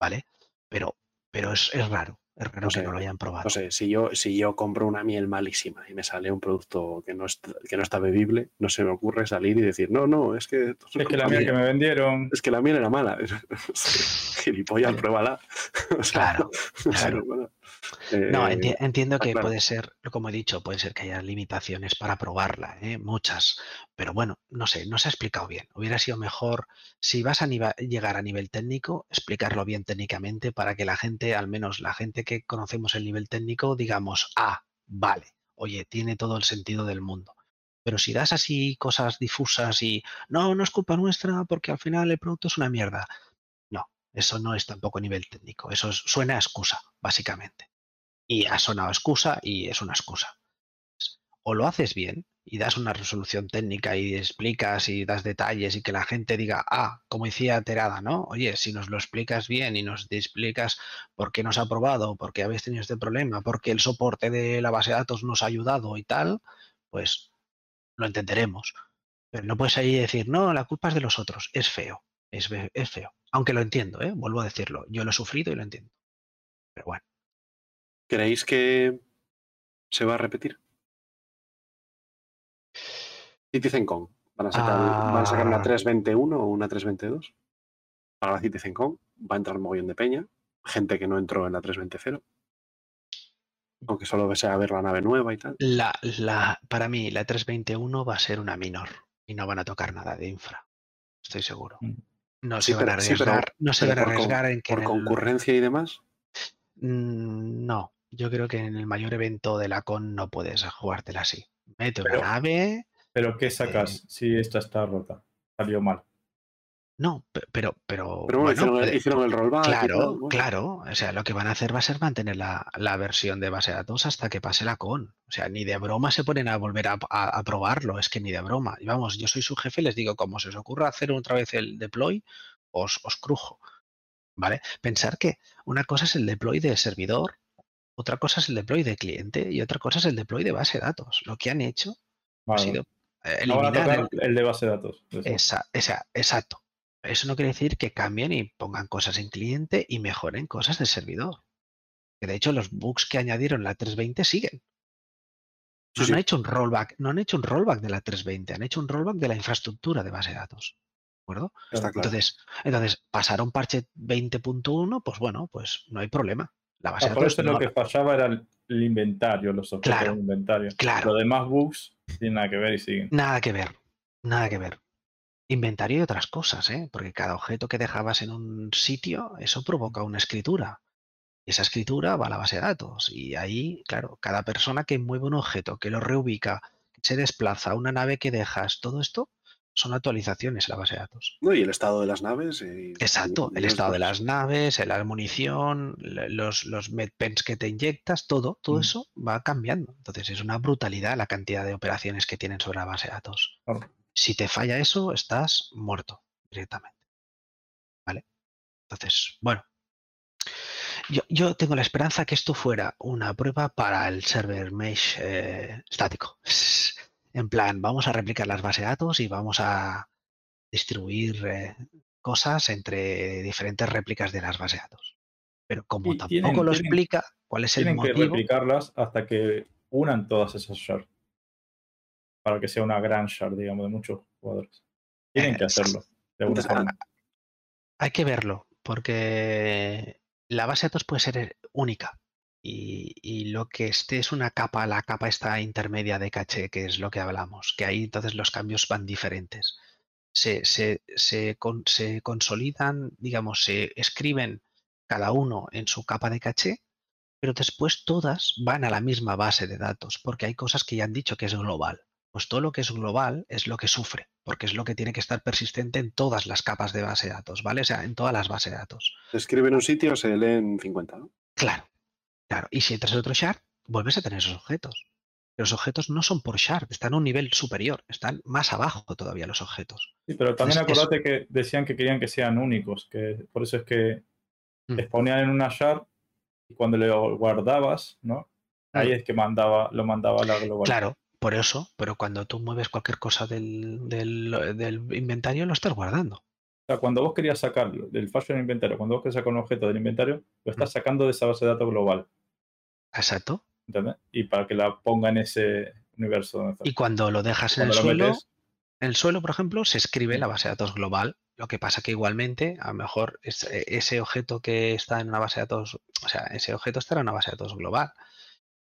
Speaker 3: ¿Vale? Pero, pero es, es raro, es raro
Speaker 2: No
Speaker 3: que
Speaker 2: sé,
Speaker 3: no lo hayan probado.
Speaker 2: No sé, si yo, si yo compro una miel malísima y me sale un producto que no, está, que no está bebible, no se me ocurre salir y decir, no, no, es que...
Speaker 1: Es que la mía". que me vendieron.
Speaker 2: Es que la miel era mala. Gilipollas,
Speaker 3: Claro.
Speaker 2: pruébala. O sea,
Speaker 3: Claro, claro. No,
Speaker 2: eh,
Speaker 3: enti- entiendo
Speaker 2: está
Speaker 3: que
Speaker 2: claro.
Speaker 3: puede ser, como he dicho, puede ser que haya limitaciones para probarla, ¿eh? muchas, pero bueno, no sé, no se ha explicado bien. Hubiera sido mejor, si vas a llegar a nivel técnico, explicarlo bien técnicamente para que la gente, al menos la gente que conocemos el nivel técnico, digamos, ah, vale, oye, tiene todo el sentido del mundo. Pero si das así cosas difusas y no, no es culpa nuestra porque al final el producto es una mierda. Eso no es tampoco nivel técnico, eso es- suena a excusa, básicamente y ha sonado excusa y es una excusa. O lo haces bien y das una resolución técnica y explicas y das detalles y que la gente diga, ah, como decía Terada, ¿no? Oye, si nos lo explicas bien y nos explicas por qué nos ha probado, por qué habéis tenido este problema, por qué el soporte de la base de datos nos ha ayudado y tal, pues lo entenderemos. Pero no puedes ahí decir, no, la culpa es de los otros. Es feo, es, es feo. Aunque lo entiendo, ¿eh? vuelvo a decirlo. Yo lo he sufrido y lo entiendo. Pero bueno.
Speaker 2: ¿Creéis que se va a repetir? CitizenCon. Van a sacar,
Speaker 3: Ah.
Speaker 2: van a sacar una 321 o una 322 para la CitizenCon. Va a entrar mogollón de peña. Gente que no entró en la 320. Aunque solo desea ver la nave nueva y tal.
Speaker 3: La, la, para mí, la 321 va a ser una minor y no van a tocar nada de infra. Estoy seguro.
Speaker 1: Mm.
Speaker 3: No
Speaker 2: Sí,
Speaker 3: se van a
Speaker 2: sí,
Speaker 3: arriesgar, no se van a
Speaker 2: con-
Speaker 3: arriesgar en que
Speaker 2: Por
Speaker 3: en el-
Speaker 2: concurrencia y demás.
Speaker 3: Mm, No, yo creo que en el mayor evento de la con no puedes jugártela así. Mete una
Speaker 1: Pero-
Speaker 3: nave.
Speaker 1: Pero ¿qué
Speaker 3: Eh,
Speaker 1: sacas si esta está rota? Salió mal.
Speaker 3: No, pe- pero, pero,
Speaker 2: Pero bueno, hicieron, el, hicieron el rollback. y tal,
Speaker 3: claro,
Speaker 2: bueno.
Speaker 3: claro. O sea, lo que van a hacer va a ser mantener la, la versión de base de datos hasta que pase la con. O sea, ni de broma se ponen a volver a, a- a probarlo, es que ni de broma. Y vamos, yo soy su jefe, les digo, como se os ocurra hacer otra vez el deploy, os, os crujo. ¿Vale? Pensar que una cosa es el deploy de servidor, otra cosa es el deploy de cliente y otra cosa es el deploy de base de datos. Lo que han hecho ha sido eh,
Speaker 1: No van a
Speaker 3: eliminar
Speaker 1: tocar
Speaker 3: el-
Speaker 1: el de base de datos. Eso.
Speaker 3: esa, esa- exacto. Eso no quiere decir que cambien y pongan cosas en cliente y mejoren cosas del servidor. Que de hecho los bugs que añadieron la 320 siguen. No
Speaker 2: sí.
Speaker 3: han hecho un rollback, no han hecho un rollback de la 320, han hecho un rollback de la infraestructura de base de datos. ¿De acuerdo?
Speaker 2: Está claro.
Speaker 3: Entonces, entonces, pasar a un parche 20.1, pues bueno, pues no hay problema. La base
Speaker 1: Ah,
Speaker 3: de
Speaker 1: por
Speaker 3: datos
Speaker 1: eso
Speaker 3: no-
Speaker 1: lo que fallaba era el, el inventario, los objetos
Speaker 3: Claro,
Speaker 1: del inventario.
Speaker 3: claro.
Speaker 1: Los demás bugs tienen nada que ver y siguen.
Speaker 3: Nada que ver, nada que ver. Inventario y otras cosas, ¿eh? porque cada objeto que dejabas en un sitio, eso provoca una escritura. Y esa escritura va a la base de datos. Y ahí, claro, cada persona que mueve un objeto, que lo reubica, que se desplaza, una nave que dejas, todo esto son actualizaciones en la base de datos.
Speaker 2: No, y el estado de las naves. y-
Speaker 3: Exacto,
Speaker 2: y
Speaker 3: el estado de
Speaker 2: cosas.
Speaker 3: las naves, la munición, los, los medpens que te inyectas, todo, todo
Speaker 1: Mm.
Speaker 3: eso va cambiando. Entonces es una brutalidad la cantidad de operaciones que tienen sobre la base de datos.
Speaker 1: Claro.
Speaker 3: Si te falla eso, estás muerto directamente. ¿Vale? Entonces, bueno. Yo, yo tengo la esperanza que esto fuera una prueba para el server mesh eh, estático. En plan, vamos a replicar las bases de datos y vamos a distribuir eh, cosas entre diferentes réplicas de las bases de datos. Pero como
Speaker 1: Y
Speaker 3: tampoco
Speaker 1: tienen-
Speaker 3: lo
Speaker 1: tienen-
Speaker 3: explica cuál es el
Speaker 1: Tienen que
Speaker 3: motivo,
Speaker 1: replicarlas hasta que unan todas esas shards. Para que sea una gran shard, digamos, de muchos jugadores. Tienen que
Speaker 3: Eh,
Speaker 1: hacerlo. De alguna
Speaker 2: Entonces,
Speaker 1: forma.
Speaker 3: hay que verlo, porque la base de datos puede ser única. Y, y lo que esté es una capa, la capa esta intermedia de caché, que es lo que hablamos, que ahí entonces los cambios van diferentes. Se, se, se, con- se consolidan, digamos, se escriben cada uno en su capa de caché, pero después todas van a la misma base de datos, porque hay cosas que ya han dicho que es global. Pues todo lo que es global es lo que sufre, porque es lo que tiene que estar persistente en todas las capas de base de datos, ¿vale? O sea, en todas las bases de datos.
Speaker 2: Se escribe en un sitio, se leen 50, ¿no?
Speaker 3: Claro, claro. Y si entras en otro shard, vuelves a tener esos objetos. Los objetos no son por shard, están a un nivel superior, están más abajo todavía los objetos.
Speaker 1: Sí, pero también
Speaker 3: es- es-
Speaker 1: acordate que decían que querían que sean únicos, que por eso es que
Speaker 3: Mm.
Speaker 1: te ponían en una shard y cuando lo guardabas, ¿no? Ahí es que mandaba, lo mandaba a la global.
Speaker 3: Mm. Claro, por eso, pero cuando tú mueves cualquier cosa del, del- del inventario, lo estás guardando.
Speaker 1: O sea, cuando vos querías sacar del fallo del inventario, cuando vos querías sacar un objeto del inventario, lo estás sacando de esa base de datos global,
Speaker 3: Exacto.
Speaker 1: ¿entendés? Y para que la ponga en ese universo donde está.
Speaker 3: Y cuando lo dejas en el suelo,
Speaker 1: metes,
Speaker 3: En el suelo, por ejemplo, se escribe
Speaker 1: Mm.
Speaker 3: la base de datos global. Lo que pasa que igualmente, a lo mejor eh, ese objeto que está en una base de datos, o sea, ese objeto estará en una base de datos global.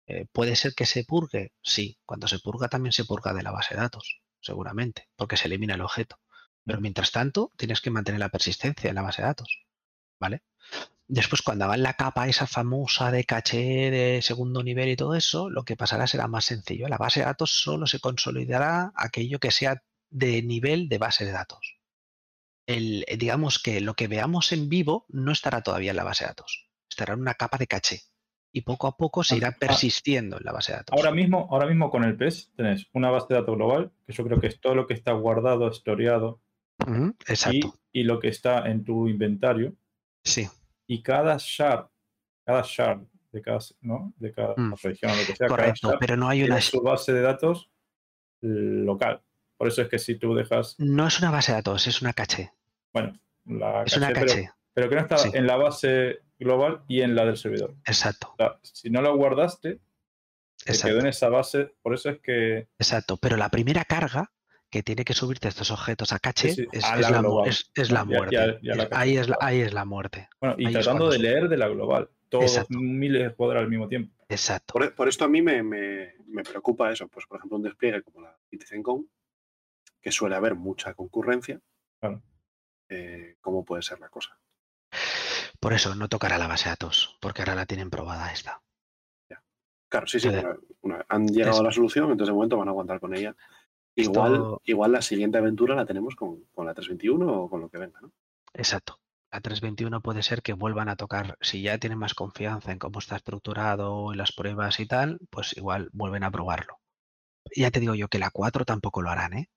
Speaker 3: Eh, ¿Puede ser que se purgue? Sí. Cuando se purga también se purga de la base de datos, seguramente, porque se elimina el objeto. Pero mientras tanto, tienes que mantener la persistencia en la base de datos. ¿Vale? Después, cuando hagan la capa esa famosa de caché de segundo nivel y todo eso, lo que pasará será más sencillo. La base de datos solo se consolidará aquello que sea de nivel de base de datos. El, digamos que lo que veamos en vivo no estará todavía en la base de datos. Estará en una capa de caché. Y poco a poco se
Speaker 1: Ah,
Speaker 3: irá
Speaker 1: ah.
Speaker 3: persistiendo en la base de datos.
Speaker 1: Ahora mismo, ahora mismo con el PES tenés una base de datos global, que yo creo que es todo lo que está guardado, historiado,
Speaker 3: Exacto.
Speaker 1: y lo que está en tu inventario.
Speaker 3: Sí,
Speaker 1: Y cada shard, cada shard de cada, ¿no? de cada
Speaker 3: Mm.
Speaker 1: región, lo que sea,
Speaker 3: correcto.
Speaker 1: cada
Speaker 3: Pero no hay una.
Speaker 1: su base de datos local. Por eso es que si tú dejas,
Speaker 3: No es una base de datos, es una caché.
Speaker 1: bueno, la
Speaker 3: Es una
Speaker 1: caché, pero-
Speaker 3: caché.
Speaker 1: Pero, que no está
Speaker 3: Sí.
Speaker 1: en la base global y en la del servidor.
Speaker 3: Exacto.
Speaker 1: O sea, si no lo guardaste, se quedó en esa base. Por eso es que
Speaker 3: Exacto. Pero la primera carga que tiene que subirte estos objetos a caché,
Speaker 1: sí,
Speaker 3: es,
Speaker 1: a
Speaker 3: es
Speaker 1: la
Speaker 3: la, es- es la muerte.
Speaker 1: ya- ya la
Speaker 3: ahí, es la, ahí es la muerte.
Speaker 1: Bueno, y
Speaker 3: Ahí
Speaker 1: tratando de leer de la global. Todos
Speaker 3: Exacto.
Speaker 1: miles de jugadores al mismo tiempo.
Speaker 3: Exacto.
Speaker 2: Por, por esto a mí me, me- me preocupa eso. Pues, por ejemplo, un despliegue como la CitizenCon, que suele haber mucha concurrencia. Eh, ¿Cómo puede ser la cosa?
Speaker 3: Por eso no tocará la base de datos, porque ahora la tienen probada esta.
Speaker 2: Claro, sí, sí.
Speaker 3: Joder.
Speaker 2: una- una- han llegado
Speaker 3: Es-
Speaker 2: a la solución, entonces de momento van a aguantar con ella. Igual,
Speaker 3: Esto-
Speaker 2: igual la siguiente aventura la tenemos con, con la 321 o con lo que venga, ¿no?
Speaker 3: Exacto. La 321 puede ser que vuelvan a tocar, si ya tienen más confianza en cómo está estructurado y las pruebas y tal, pues igual vuelven a probarlo. Ya te digo yo que la 4 tampoco lo harán, ¿eh?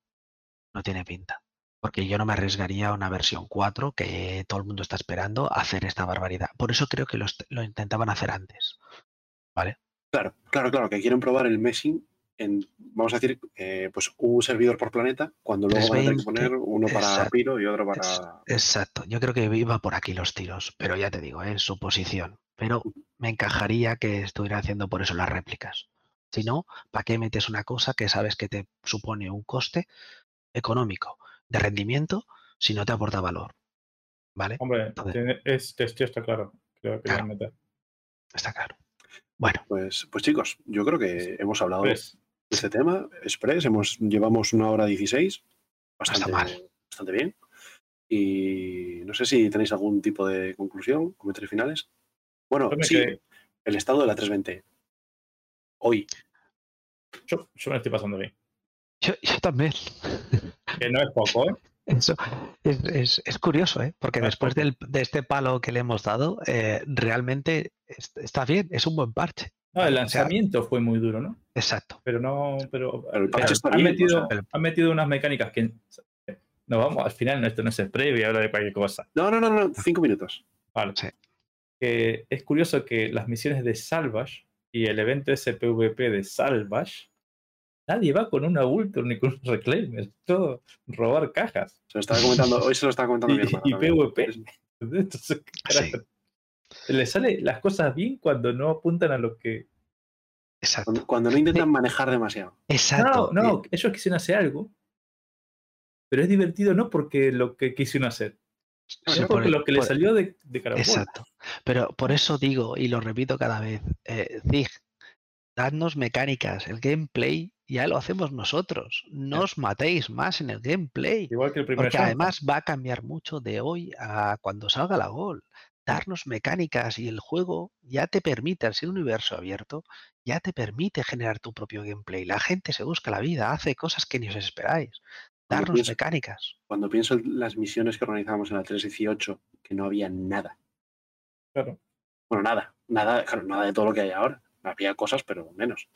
Speaker 3: No tiene pinta. Porque yo no me arriesgaría a una versión 4 que todo el mundo está esperando a hacer esta barbaridad. Por eso creo que lo, est- lo intentaban hacer antes.
Speaker 2: Claro, claro, claro, que quieren probar el meshing en, vamos a decir, eh, pues un servidor por planeta, cuando luego van a tener que
Speaker 3: 320,
Speaker 2: poner uno para
Speaker 3: exacto,
Speaker 2: Piro y otro para...
Speaker 3: exacto. Yo creo que iba por aquí los tiros, pero ya te digo, ¿eh? en su posición. Pero me encajaría que estuviera haciendo por eso las réplicas. Si no, ¿para qué metes una cosa que sabes que te supone un coste económico de rendimiento si no te aporta valor? ¿Vale?
Speaker 1: Hombre,
Speaker 3: Entonces-
Speaker 1: es, esto está claro. Creo que
Speaker 3: Claro.
Speaker 1: meter.
Speaker 3: Está claro. Bueno,
Speaker 2: Pues, pues chicos, yo creo que hemos hablado
Speaker 1: Pues,
Speaker 2: de este tema, Express, hemos, llevamos una hora 16,
Speaker 3: está
Speaker 2: bastante,
Speaker 3: mal.
Speaker 2: bastante bien. Y no sé si tenéis algún tipo de conclusión, comentarios finales. Bueno, sí, el estado de la 320. Hoy.
Speaker 1: yo, yo me lo estoy pasando bien.
Speaker 3: yo, yo también.
Speaker 1: Que no es poco, ¿eh?
Speaker 3: Eso es, es- es curioso, ¿eh? Porque
Speaker 1: No
Speaker 3: después del- de este palo que le hemos dado, eh, realmente est- está bien, es un buen parche.
Speaker 1: No, el
Speaker 3: O sea,
Speaker 1: lanzamiento fue muy duro, ¿no?
Speaker 3: Exacto.
Speaker 1: Pero no, pero,
Speaker 2: Pero el parche
Speaker 1: pero
Speaker 2: está
Speaker 1: han,
Speaker 2: bien, o
Speaker 1: metido, han metido unas mecánicas que no vamos, al final no, esto no es el previo y habla de cualquier cosa.
Speaker 2: No, no, no, no, cinco minutos.
Speaker 1: Vale.
Speaker 3: Sí.
Speaker 1: Es curioso que las misiones de Salvage y el evento SPVP de Salvage, nadie va con una Ultra ni con un Reclaimer, es todo robar cajas.
Speaker 2: Se lo estaba comentando, hoy se lo estaba comentando
Speaker 1: Y-
Speaker 2: mi
Speaker 1: y. PvP.
Speaker 2: Es-
Speaker 1: Entonces, ¿qué
Speaker 3: Sí.
Speaker 1: carajo? Le sale las cosas bien cuando no apuntan a lo que.
Speaker 3: Exacto.
Speaker 2: Cuando, cuando no intentan manejar demasiado.
Speaker 3: Exacto.
Speaker 1: No, no, ellos quisieron hacer algo, pero es divertido no porque lo que quisieron hacer,
Speaker 3: Sí,
Speaker 1: sino
Speaker 3: por
Speaker 1: lo que le salió de, de.
Speaker 3: Exacto. Pero por eso digo, y lo repito cada vez, eh, Zig, dadnos mecánicas, el gameplay ya lo hacemos nosotros. No os matéis más en el gameplay.
Speaker 1: Igual que el primer
Speaker 3: Porque además va a cambiar mucho de hoy a cuando salga la Gol. Darnos mecánicas y el juego ya te permite, al ser un universo abierto, ya te permite generar tu propio gameplay. La gente se busca la vida, hace cosas que ni os esperáis.
Speaker 2: Cuando
Speaker 3: Darnos
Speaker 2: pienso-
Speaker 3: mecánicas.
Speaker 2: Cuando pienso en las misiones que organizábamos en la 318, que no había nada.
Speaker 1: Claro.
Speaker 2: Bueno, nada, nada, claro, nada de todo lo que hay ahora. Había cosas, pero menos.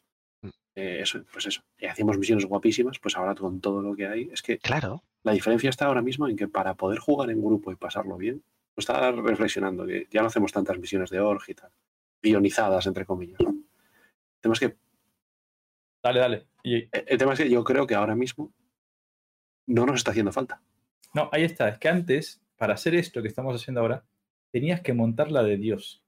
Speaker 2: Eh, eso, pues eso. Y hacíamos misiones guapísimas, pues ahora con todo lo que hay. Es que
Speaker 3: Claro,
Speaker 2: la diferencia está ahora mismo en que para poder jugar en grupo y pasarlo bien, lo estaba reflexionando, que ya no hacemos tantas misiones de org y tal, guionizadas, entre comillas. El tema es que,
Speaker 1: Dale, dale. Y-
Speaker 2: el tema es que yo creo que ahora mismo no nos está haciendo falta.
Speaker 1: no, ahí está. Es que antes, para hacer esto que estamos haciendo ahora, tenías que montar la de Dios.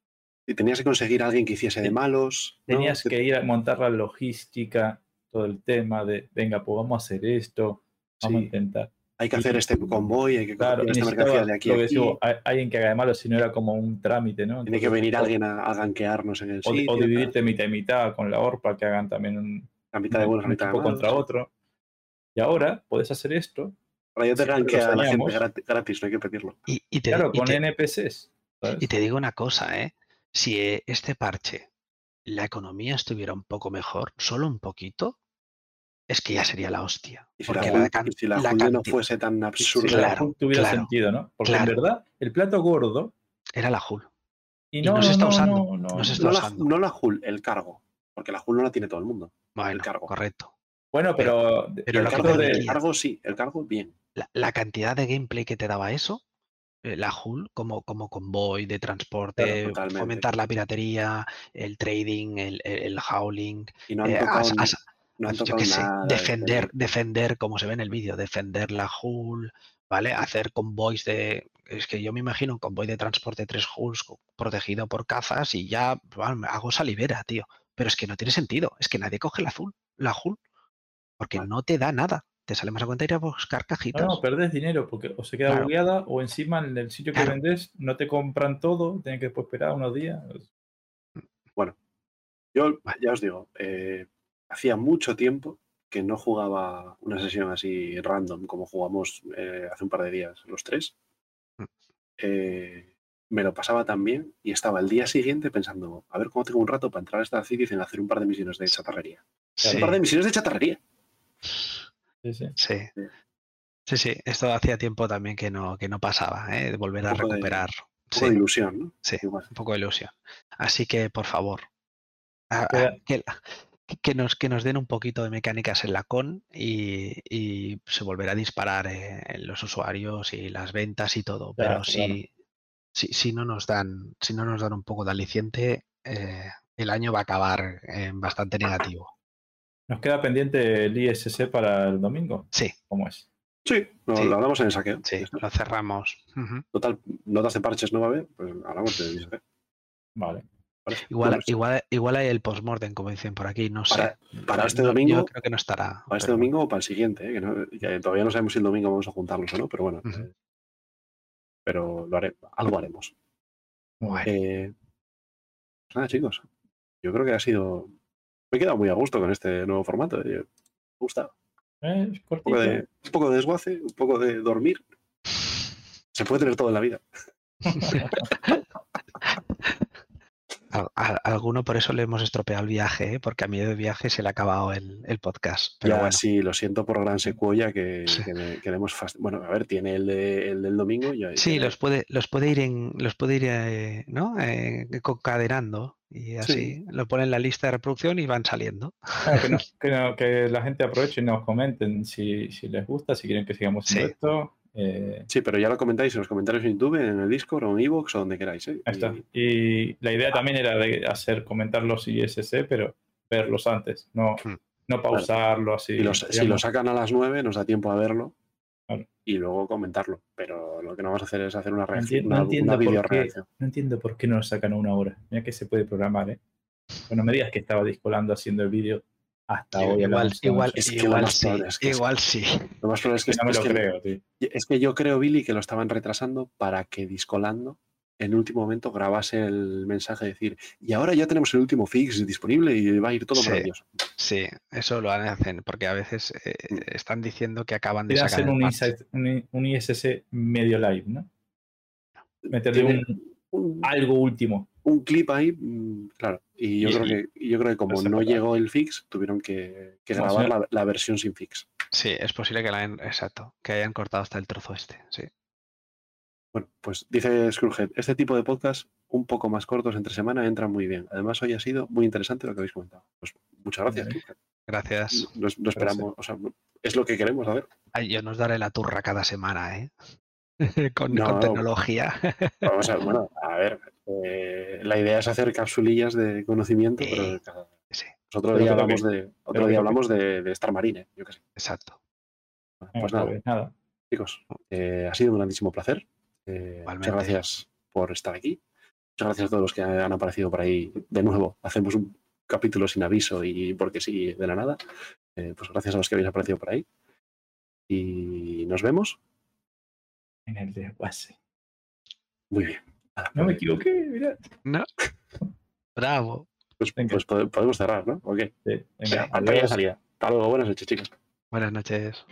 Speaker 2: Y tenías que conseguir a alguien que hiciese de malos. ¿no?
Speaker 1: Tenías que ir a montar la logística, todo el tema de, venga, pues vamos a hacer esto, vamos a intentar.
Speaker 2: Hay que hacer este convoy, hay que
Speaker 1: Claro,
Speaker 2: esta mercancía de aquí a aquí.
Speaker 1: a- alguien que haga de malo, si no era como un trámite, ¿no?
Speaker 2: Tiene que venir alguien a, a gankearnos en el
Speaker 1: O,
Speaker 2: sitio.
Speaker 1: o dividirte mitad y mitad con la ORPA, que hagan también un,
Speaker 2: La mitad de buenos,
Speaker 1: un
Speaker 2: mitad de
Speaker 1: equipo
Speaker 2: malos.
Speaker 1: contra otro. Y ahora puedes hacer esto,
Speaker 2: Ahora ya te
Speaker 1: lo
Speaker 2: a la gente gratis, gratis, no hay que pedirlo.
Speaker 3: y, y te,
Speaker 1: claro,
Speaker 3: y
Speaker 1: con
Speaker 3: te-
Speaker 1: NPCs. ¿sabes?
Speaker 3: y te digo una cosa, ¿eh? Si eh, este parche, la economía estuviera un poco mejor, solo un poquito, es que ya sería la hostia.
Speaker 2: Y si la,
Speaker 3: Porque la,
Speaker 2: si la no fuese tan absurda.
Speaker 1: si la
Speaker 3: claro,
Speaker 1: Hulk tuviera
Speaker 3: claro,
Speaker 1: sentido, ¿no? Porque
Speaker 3: claro.
Speaker 1: en verdad, el plato gordo.
Speaker 3: era la Hull.
Speaker 1: Y
Speaker 3: Y
Speaker 1: no,
Speaker 3: no se está
Speaker 1: no,
Speaker 3: usando,
Speaker 1: no,
Speaker 3: se está usando.
Speaker 2: no la Hull, el cargo. Porque la Hull no la tiene todo el mundo.
Speaker 3: Bueno,
Speaker 2: cargo.
Speaker 3: correcto.
Speaker 1: Bueno, pero,
Speaker 3: pero
Speaker 2: el, cargo, el sí, el cargo bien.
Speaker 3: La, cantidad de gameplay que te daba eso, la Hull como, como convoy de transporte,
Speaker 2: Claro,
Speaker 3: fomentar la piratería, el trading, el, el, el howling,
Speaker 2: Y no han
Speaker 3: eh,
Speaker 2: tocado,
Speaker 3: as-
Speaker 2: ni-
Speaker 3: as-
Speaker 2: no han
Speaker 3: yo
Speaker 2: tocado
Speaker 3: qué sé,
Speaker 2: nada. de-
Speaker 3: defender, defender, como se ve en el vídeo, defender la hull, ¿vale? Hacer convoys de. Es que yo me imagino un convoy de transporte tres hulls co- protegido por cazas y ya bueno, hago salivera, tío. Pero es que no tiene sentido. Es que nadie coge la azul, la hull, porque
Speaker 2: Vale.
Speaker 3: no te da nada. Te sale más a cuenta ir a buscar
Speaker 1: No,
Speaker 3: cajitas.
Speaker 1: no, perdés dinero porque o se queda
Speaker 3: Claro.
Speaker 1: bugueada o encima en el sitio que
Speaker 3: Claro.
Speaker 1: vendes no te compran todo, tienes que después esperar unos días.
Speaker 2: Yo ya os digo, eh, hacía mucho tiempo que no jugaba una sesión así random como jugamos eh, hace un par de días los tres.
Speaker 3: Mm.
Speaker 2: Eh, me lo pasaba tan bien y estaba el día siguiente pensando, a ver cómo tengo un rato para entrar a esta Citizen a hacer un par de misiones de chatarrería.
Speaker 3: Sí,
Speaker 2: Un par de misiones de chatarrería.
Speaker 1: Sí, sí.
Speaker 3: sí. Sí, sí, esto hacía tiempo también que no, que no pasaba, ¿eh? de volver a
Speaker 2: Un poco de-
Speaker 3: recuperar.
Speaker 2: Un poco de ilusión, ¿no?
Speaker 3: sí,
Speaker 2: Igual.
Speaker 3: un poco de ilusión. Así que, por favor, a- a-
Speaker 1: Queda-
Speaker 3: que, que nos, que nos den un poquito de mecánicas en la con y, y se volverá a disparar eh, en los usuarios y las ventas y todo. Pero
Speaker 1: Claro,
Speaker 3: si, si, si no nos dan, si no nos dan un poco de aliciente, eh, el año va a acabar en bastante negativo.
Speaker 1: Nos queda pendiente el ISC para el domingo.
Speaker 3: Sí,
Speaker 1: ¿Cómo es?
Speaker 2: Sí, lo,
Speaker 3: Sí.
Speaker 2: lo hablamos en el saqueo.
Speaker 3: sí, lo cerramos.
Speaker 2: Total, notas de parches no va a haber, pues hablamos de saqueo.
Speaker 1: Vale.
Speaker 3: Igual,
Speaker 2: sí.
Speaker 3: igual, igual hay el postmortem, como dicen por aquí, no sé.
Speaker 2: Para, para este
Speaker 3: No,
Speaker 2: domingo,
Speaker 3: Yo creo que no estará.
Speaker 2: para este
Speaker 3: pero
Speaker 2: domingo o para el siguiente, ¿eh? que, no- que todavía no sabemos si el domingo vamos a juntarlos o no, pero bueno. Eh, pero lo haré, algo haremos.
Speaker 3: bueno.
Speaker 2: Eh, pues nada, chicos. Yo creo que ha sido. Me he quedado muy a gusto con este nuevo formato. eh, Me gusta.
Speaker 1: Eh, es
Speaker 2: Un poco, de, un poco de desguace, un poco de dormir. Se puede tener todo en la vida.
Speaker 3: Al- al- alguno por eso le hemos estropeado el viaje, ¿eh? porque a mí de viaje se le ha acabado el, el podcast. Pero
Speaker 2: ya
Speaker 3: bueno,
Speaker 2: sí, lo siento por Gran Secuoya que,
Speaker 3: Sí.
Speaker 2: que, me- que le hemos fast- Bueno, a ver, tiene el, de- el del domingo. y
Speaker 3: sí,
Speaker 2: tiene-
Speaker 3: los puede, los puede ir en, los puede ir eh, ¿no? Eh, concadenando y así lo pone en la lista de reproducción y van saliendo.
Speaker 1: Claro, que, no- que no- que la gente aproveche y nos comenten si, si les gusta, si quieren que sigamos haciendo
Speaker 3: Sí.
Speaker 1: esto. Eh,
Speaker 2: Sí, pero ya lo comentáis en los comentarios en YouTube, en el Discord o en Evox o donde queráis. ¿eh?
Speaker 1: ahí está.
Speaker 2: Y-
Speaker 1: Y la idea también era de hacer comentar los ISC, pero verlos antes, no,
Speaker 3: Hmm.
Speaker 1: no pausarlo así.
Speaker 2: y los- si lo sacan a las 9 nos da tiempo a verlo Y luego comentarlo. Pero lo que no vamos a hacer es hacer una
Speaker 1: No
Speaker 2: reacción,
Speaker 1: no entiendo
Speaker 2: una
Speaker 1: por
Speaker 2: video
Speaker 1: qué.
Speaker 2: reacción.
Speaker 1: No entiendo por qué no lo sacan a una hora. Mira que se puede programar, ¿eh? Bueno, me digas que estaba discolando haciendo el vídeo hasta hoy.
Speaker 3: igual,
Speaker 1: 11 de la
Speaker 3: igual.
Speaker 2: Es que
Speaker 3: igual sí,
Speaker 2: es que
Speaker 3: igual sí.
Speaker 2: Lo más probable es que,
Speaker 1: Que no me
Speaker 2: es
Speaker 1: lo
Speaker 2: que-
Speaker 1: creo, tío.
Speaker 2: es que yo creo, Billy, que lo estaban retrasando para que Discolando en el último momento grabase el mensaje de decir, y ahora ya tenemos el último fix disponible y va a ir todo
Speaker 3: Sí.
Speaker 2: maravilloso.
Speaker 3: Sí, eso lo hacen, porque a veces eh,
Speaker 2: Mm.
Speaker 3: están diciendo que acaban de sacar
Speaker 1: hacer un, insight- un, un ISC medio live, ¿no? Meterle un,
Speaker 2: un,
Speaker 1: algo último.
Speaker 2: un clip ahí, mm, claro. Y yo,
Speaker 1: Y-
Speaker 2: creo que, yo creo que como no llegó el fix, tuvieron que, que grabar la versión sin fix.
Speaker 3: Sí, es posible que la hayan, exacto, que hayan cortado hasta el trozo este, sí.
Speaker 2: Bueno, pues dice Screwhead, este tipo de podcast un poco más cortos entre semana entran muy bien. Además, hoy ha sido muy interesante lo que habéis comentado. Pues muchas gracias.
Speaker 3: Gracias.
Speaker 2: No, no esperamos, o sea, es lo que queremos, a ver.
Speaker 3: Ay, yo nos daré la turra cada semana, ¿eh? con,
Speaker 2: No,
Speaker 3: con
Speaker 2: no.
Speaker 3: tecnología.
Speaker 2: Vamos a, bueno, a ver, eh, la idea es hacer capsulillas de conocimiento,
Speaker 3: Sí.
Speaker 2: pero cada-
Speaker 3: sí,
Speaker 2: otro día hablamos de otro día hablamos de, de Star Marine, yo qué sé.
Speaker 3: exacto.
Speaker 2: Pues nada,
Speaker 1: nada.
Speaker 2: chicos, eh, ha sido un grandísimo placer. Eh, muchas gracias por estar aquí. Muchas gracias a todos los que han aparecido por ahí. De nuevo, hacemos un capítulo sin aviso y porque sí, de la nada. Eh, pues gracias a los que habéis aparecido por ahí. Y nos vemos.
Speaker 1: En el desguace.
Speaker 2: Muy bien. Nada,
Speaker 1: No me equivoqué, mira.
Speaker 3: No. Bravo.
Speaker 2: pues- pues pode- podemos cerrar, ¿no? Ok.
Speaker 1: Sí, venga,
Speaker 2: de
Speaker 1: adiós.
Speaker 2: salida. Hasta luego. Buenas noches, chicos.
Speaker 3: Buenas noches.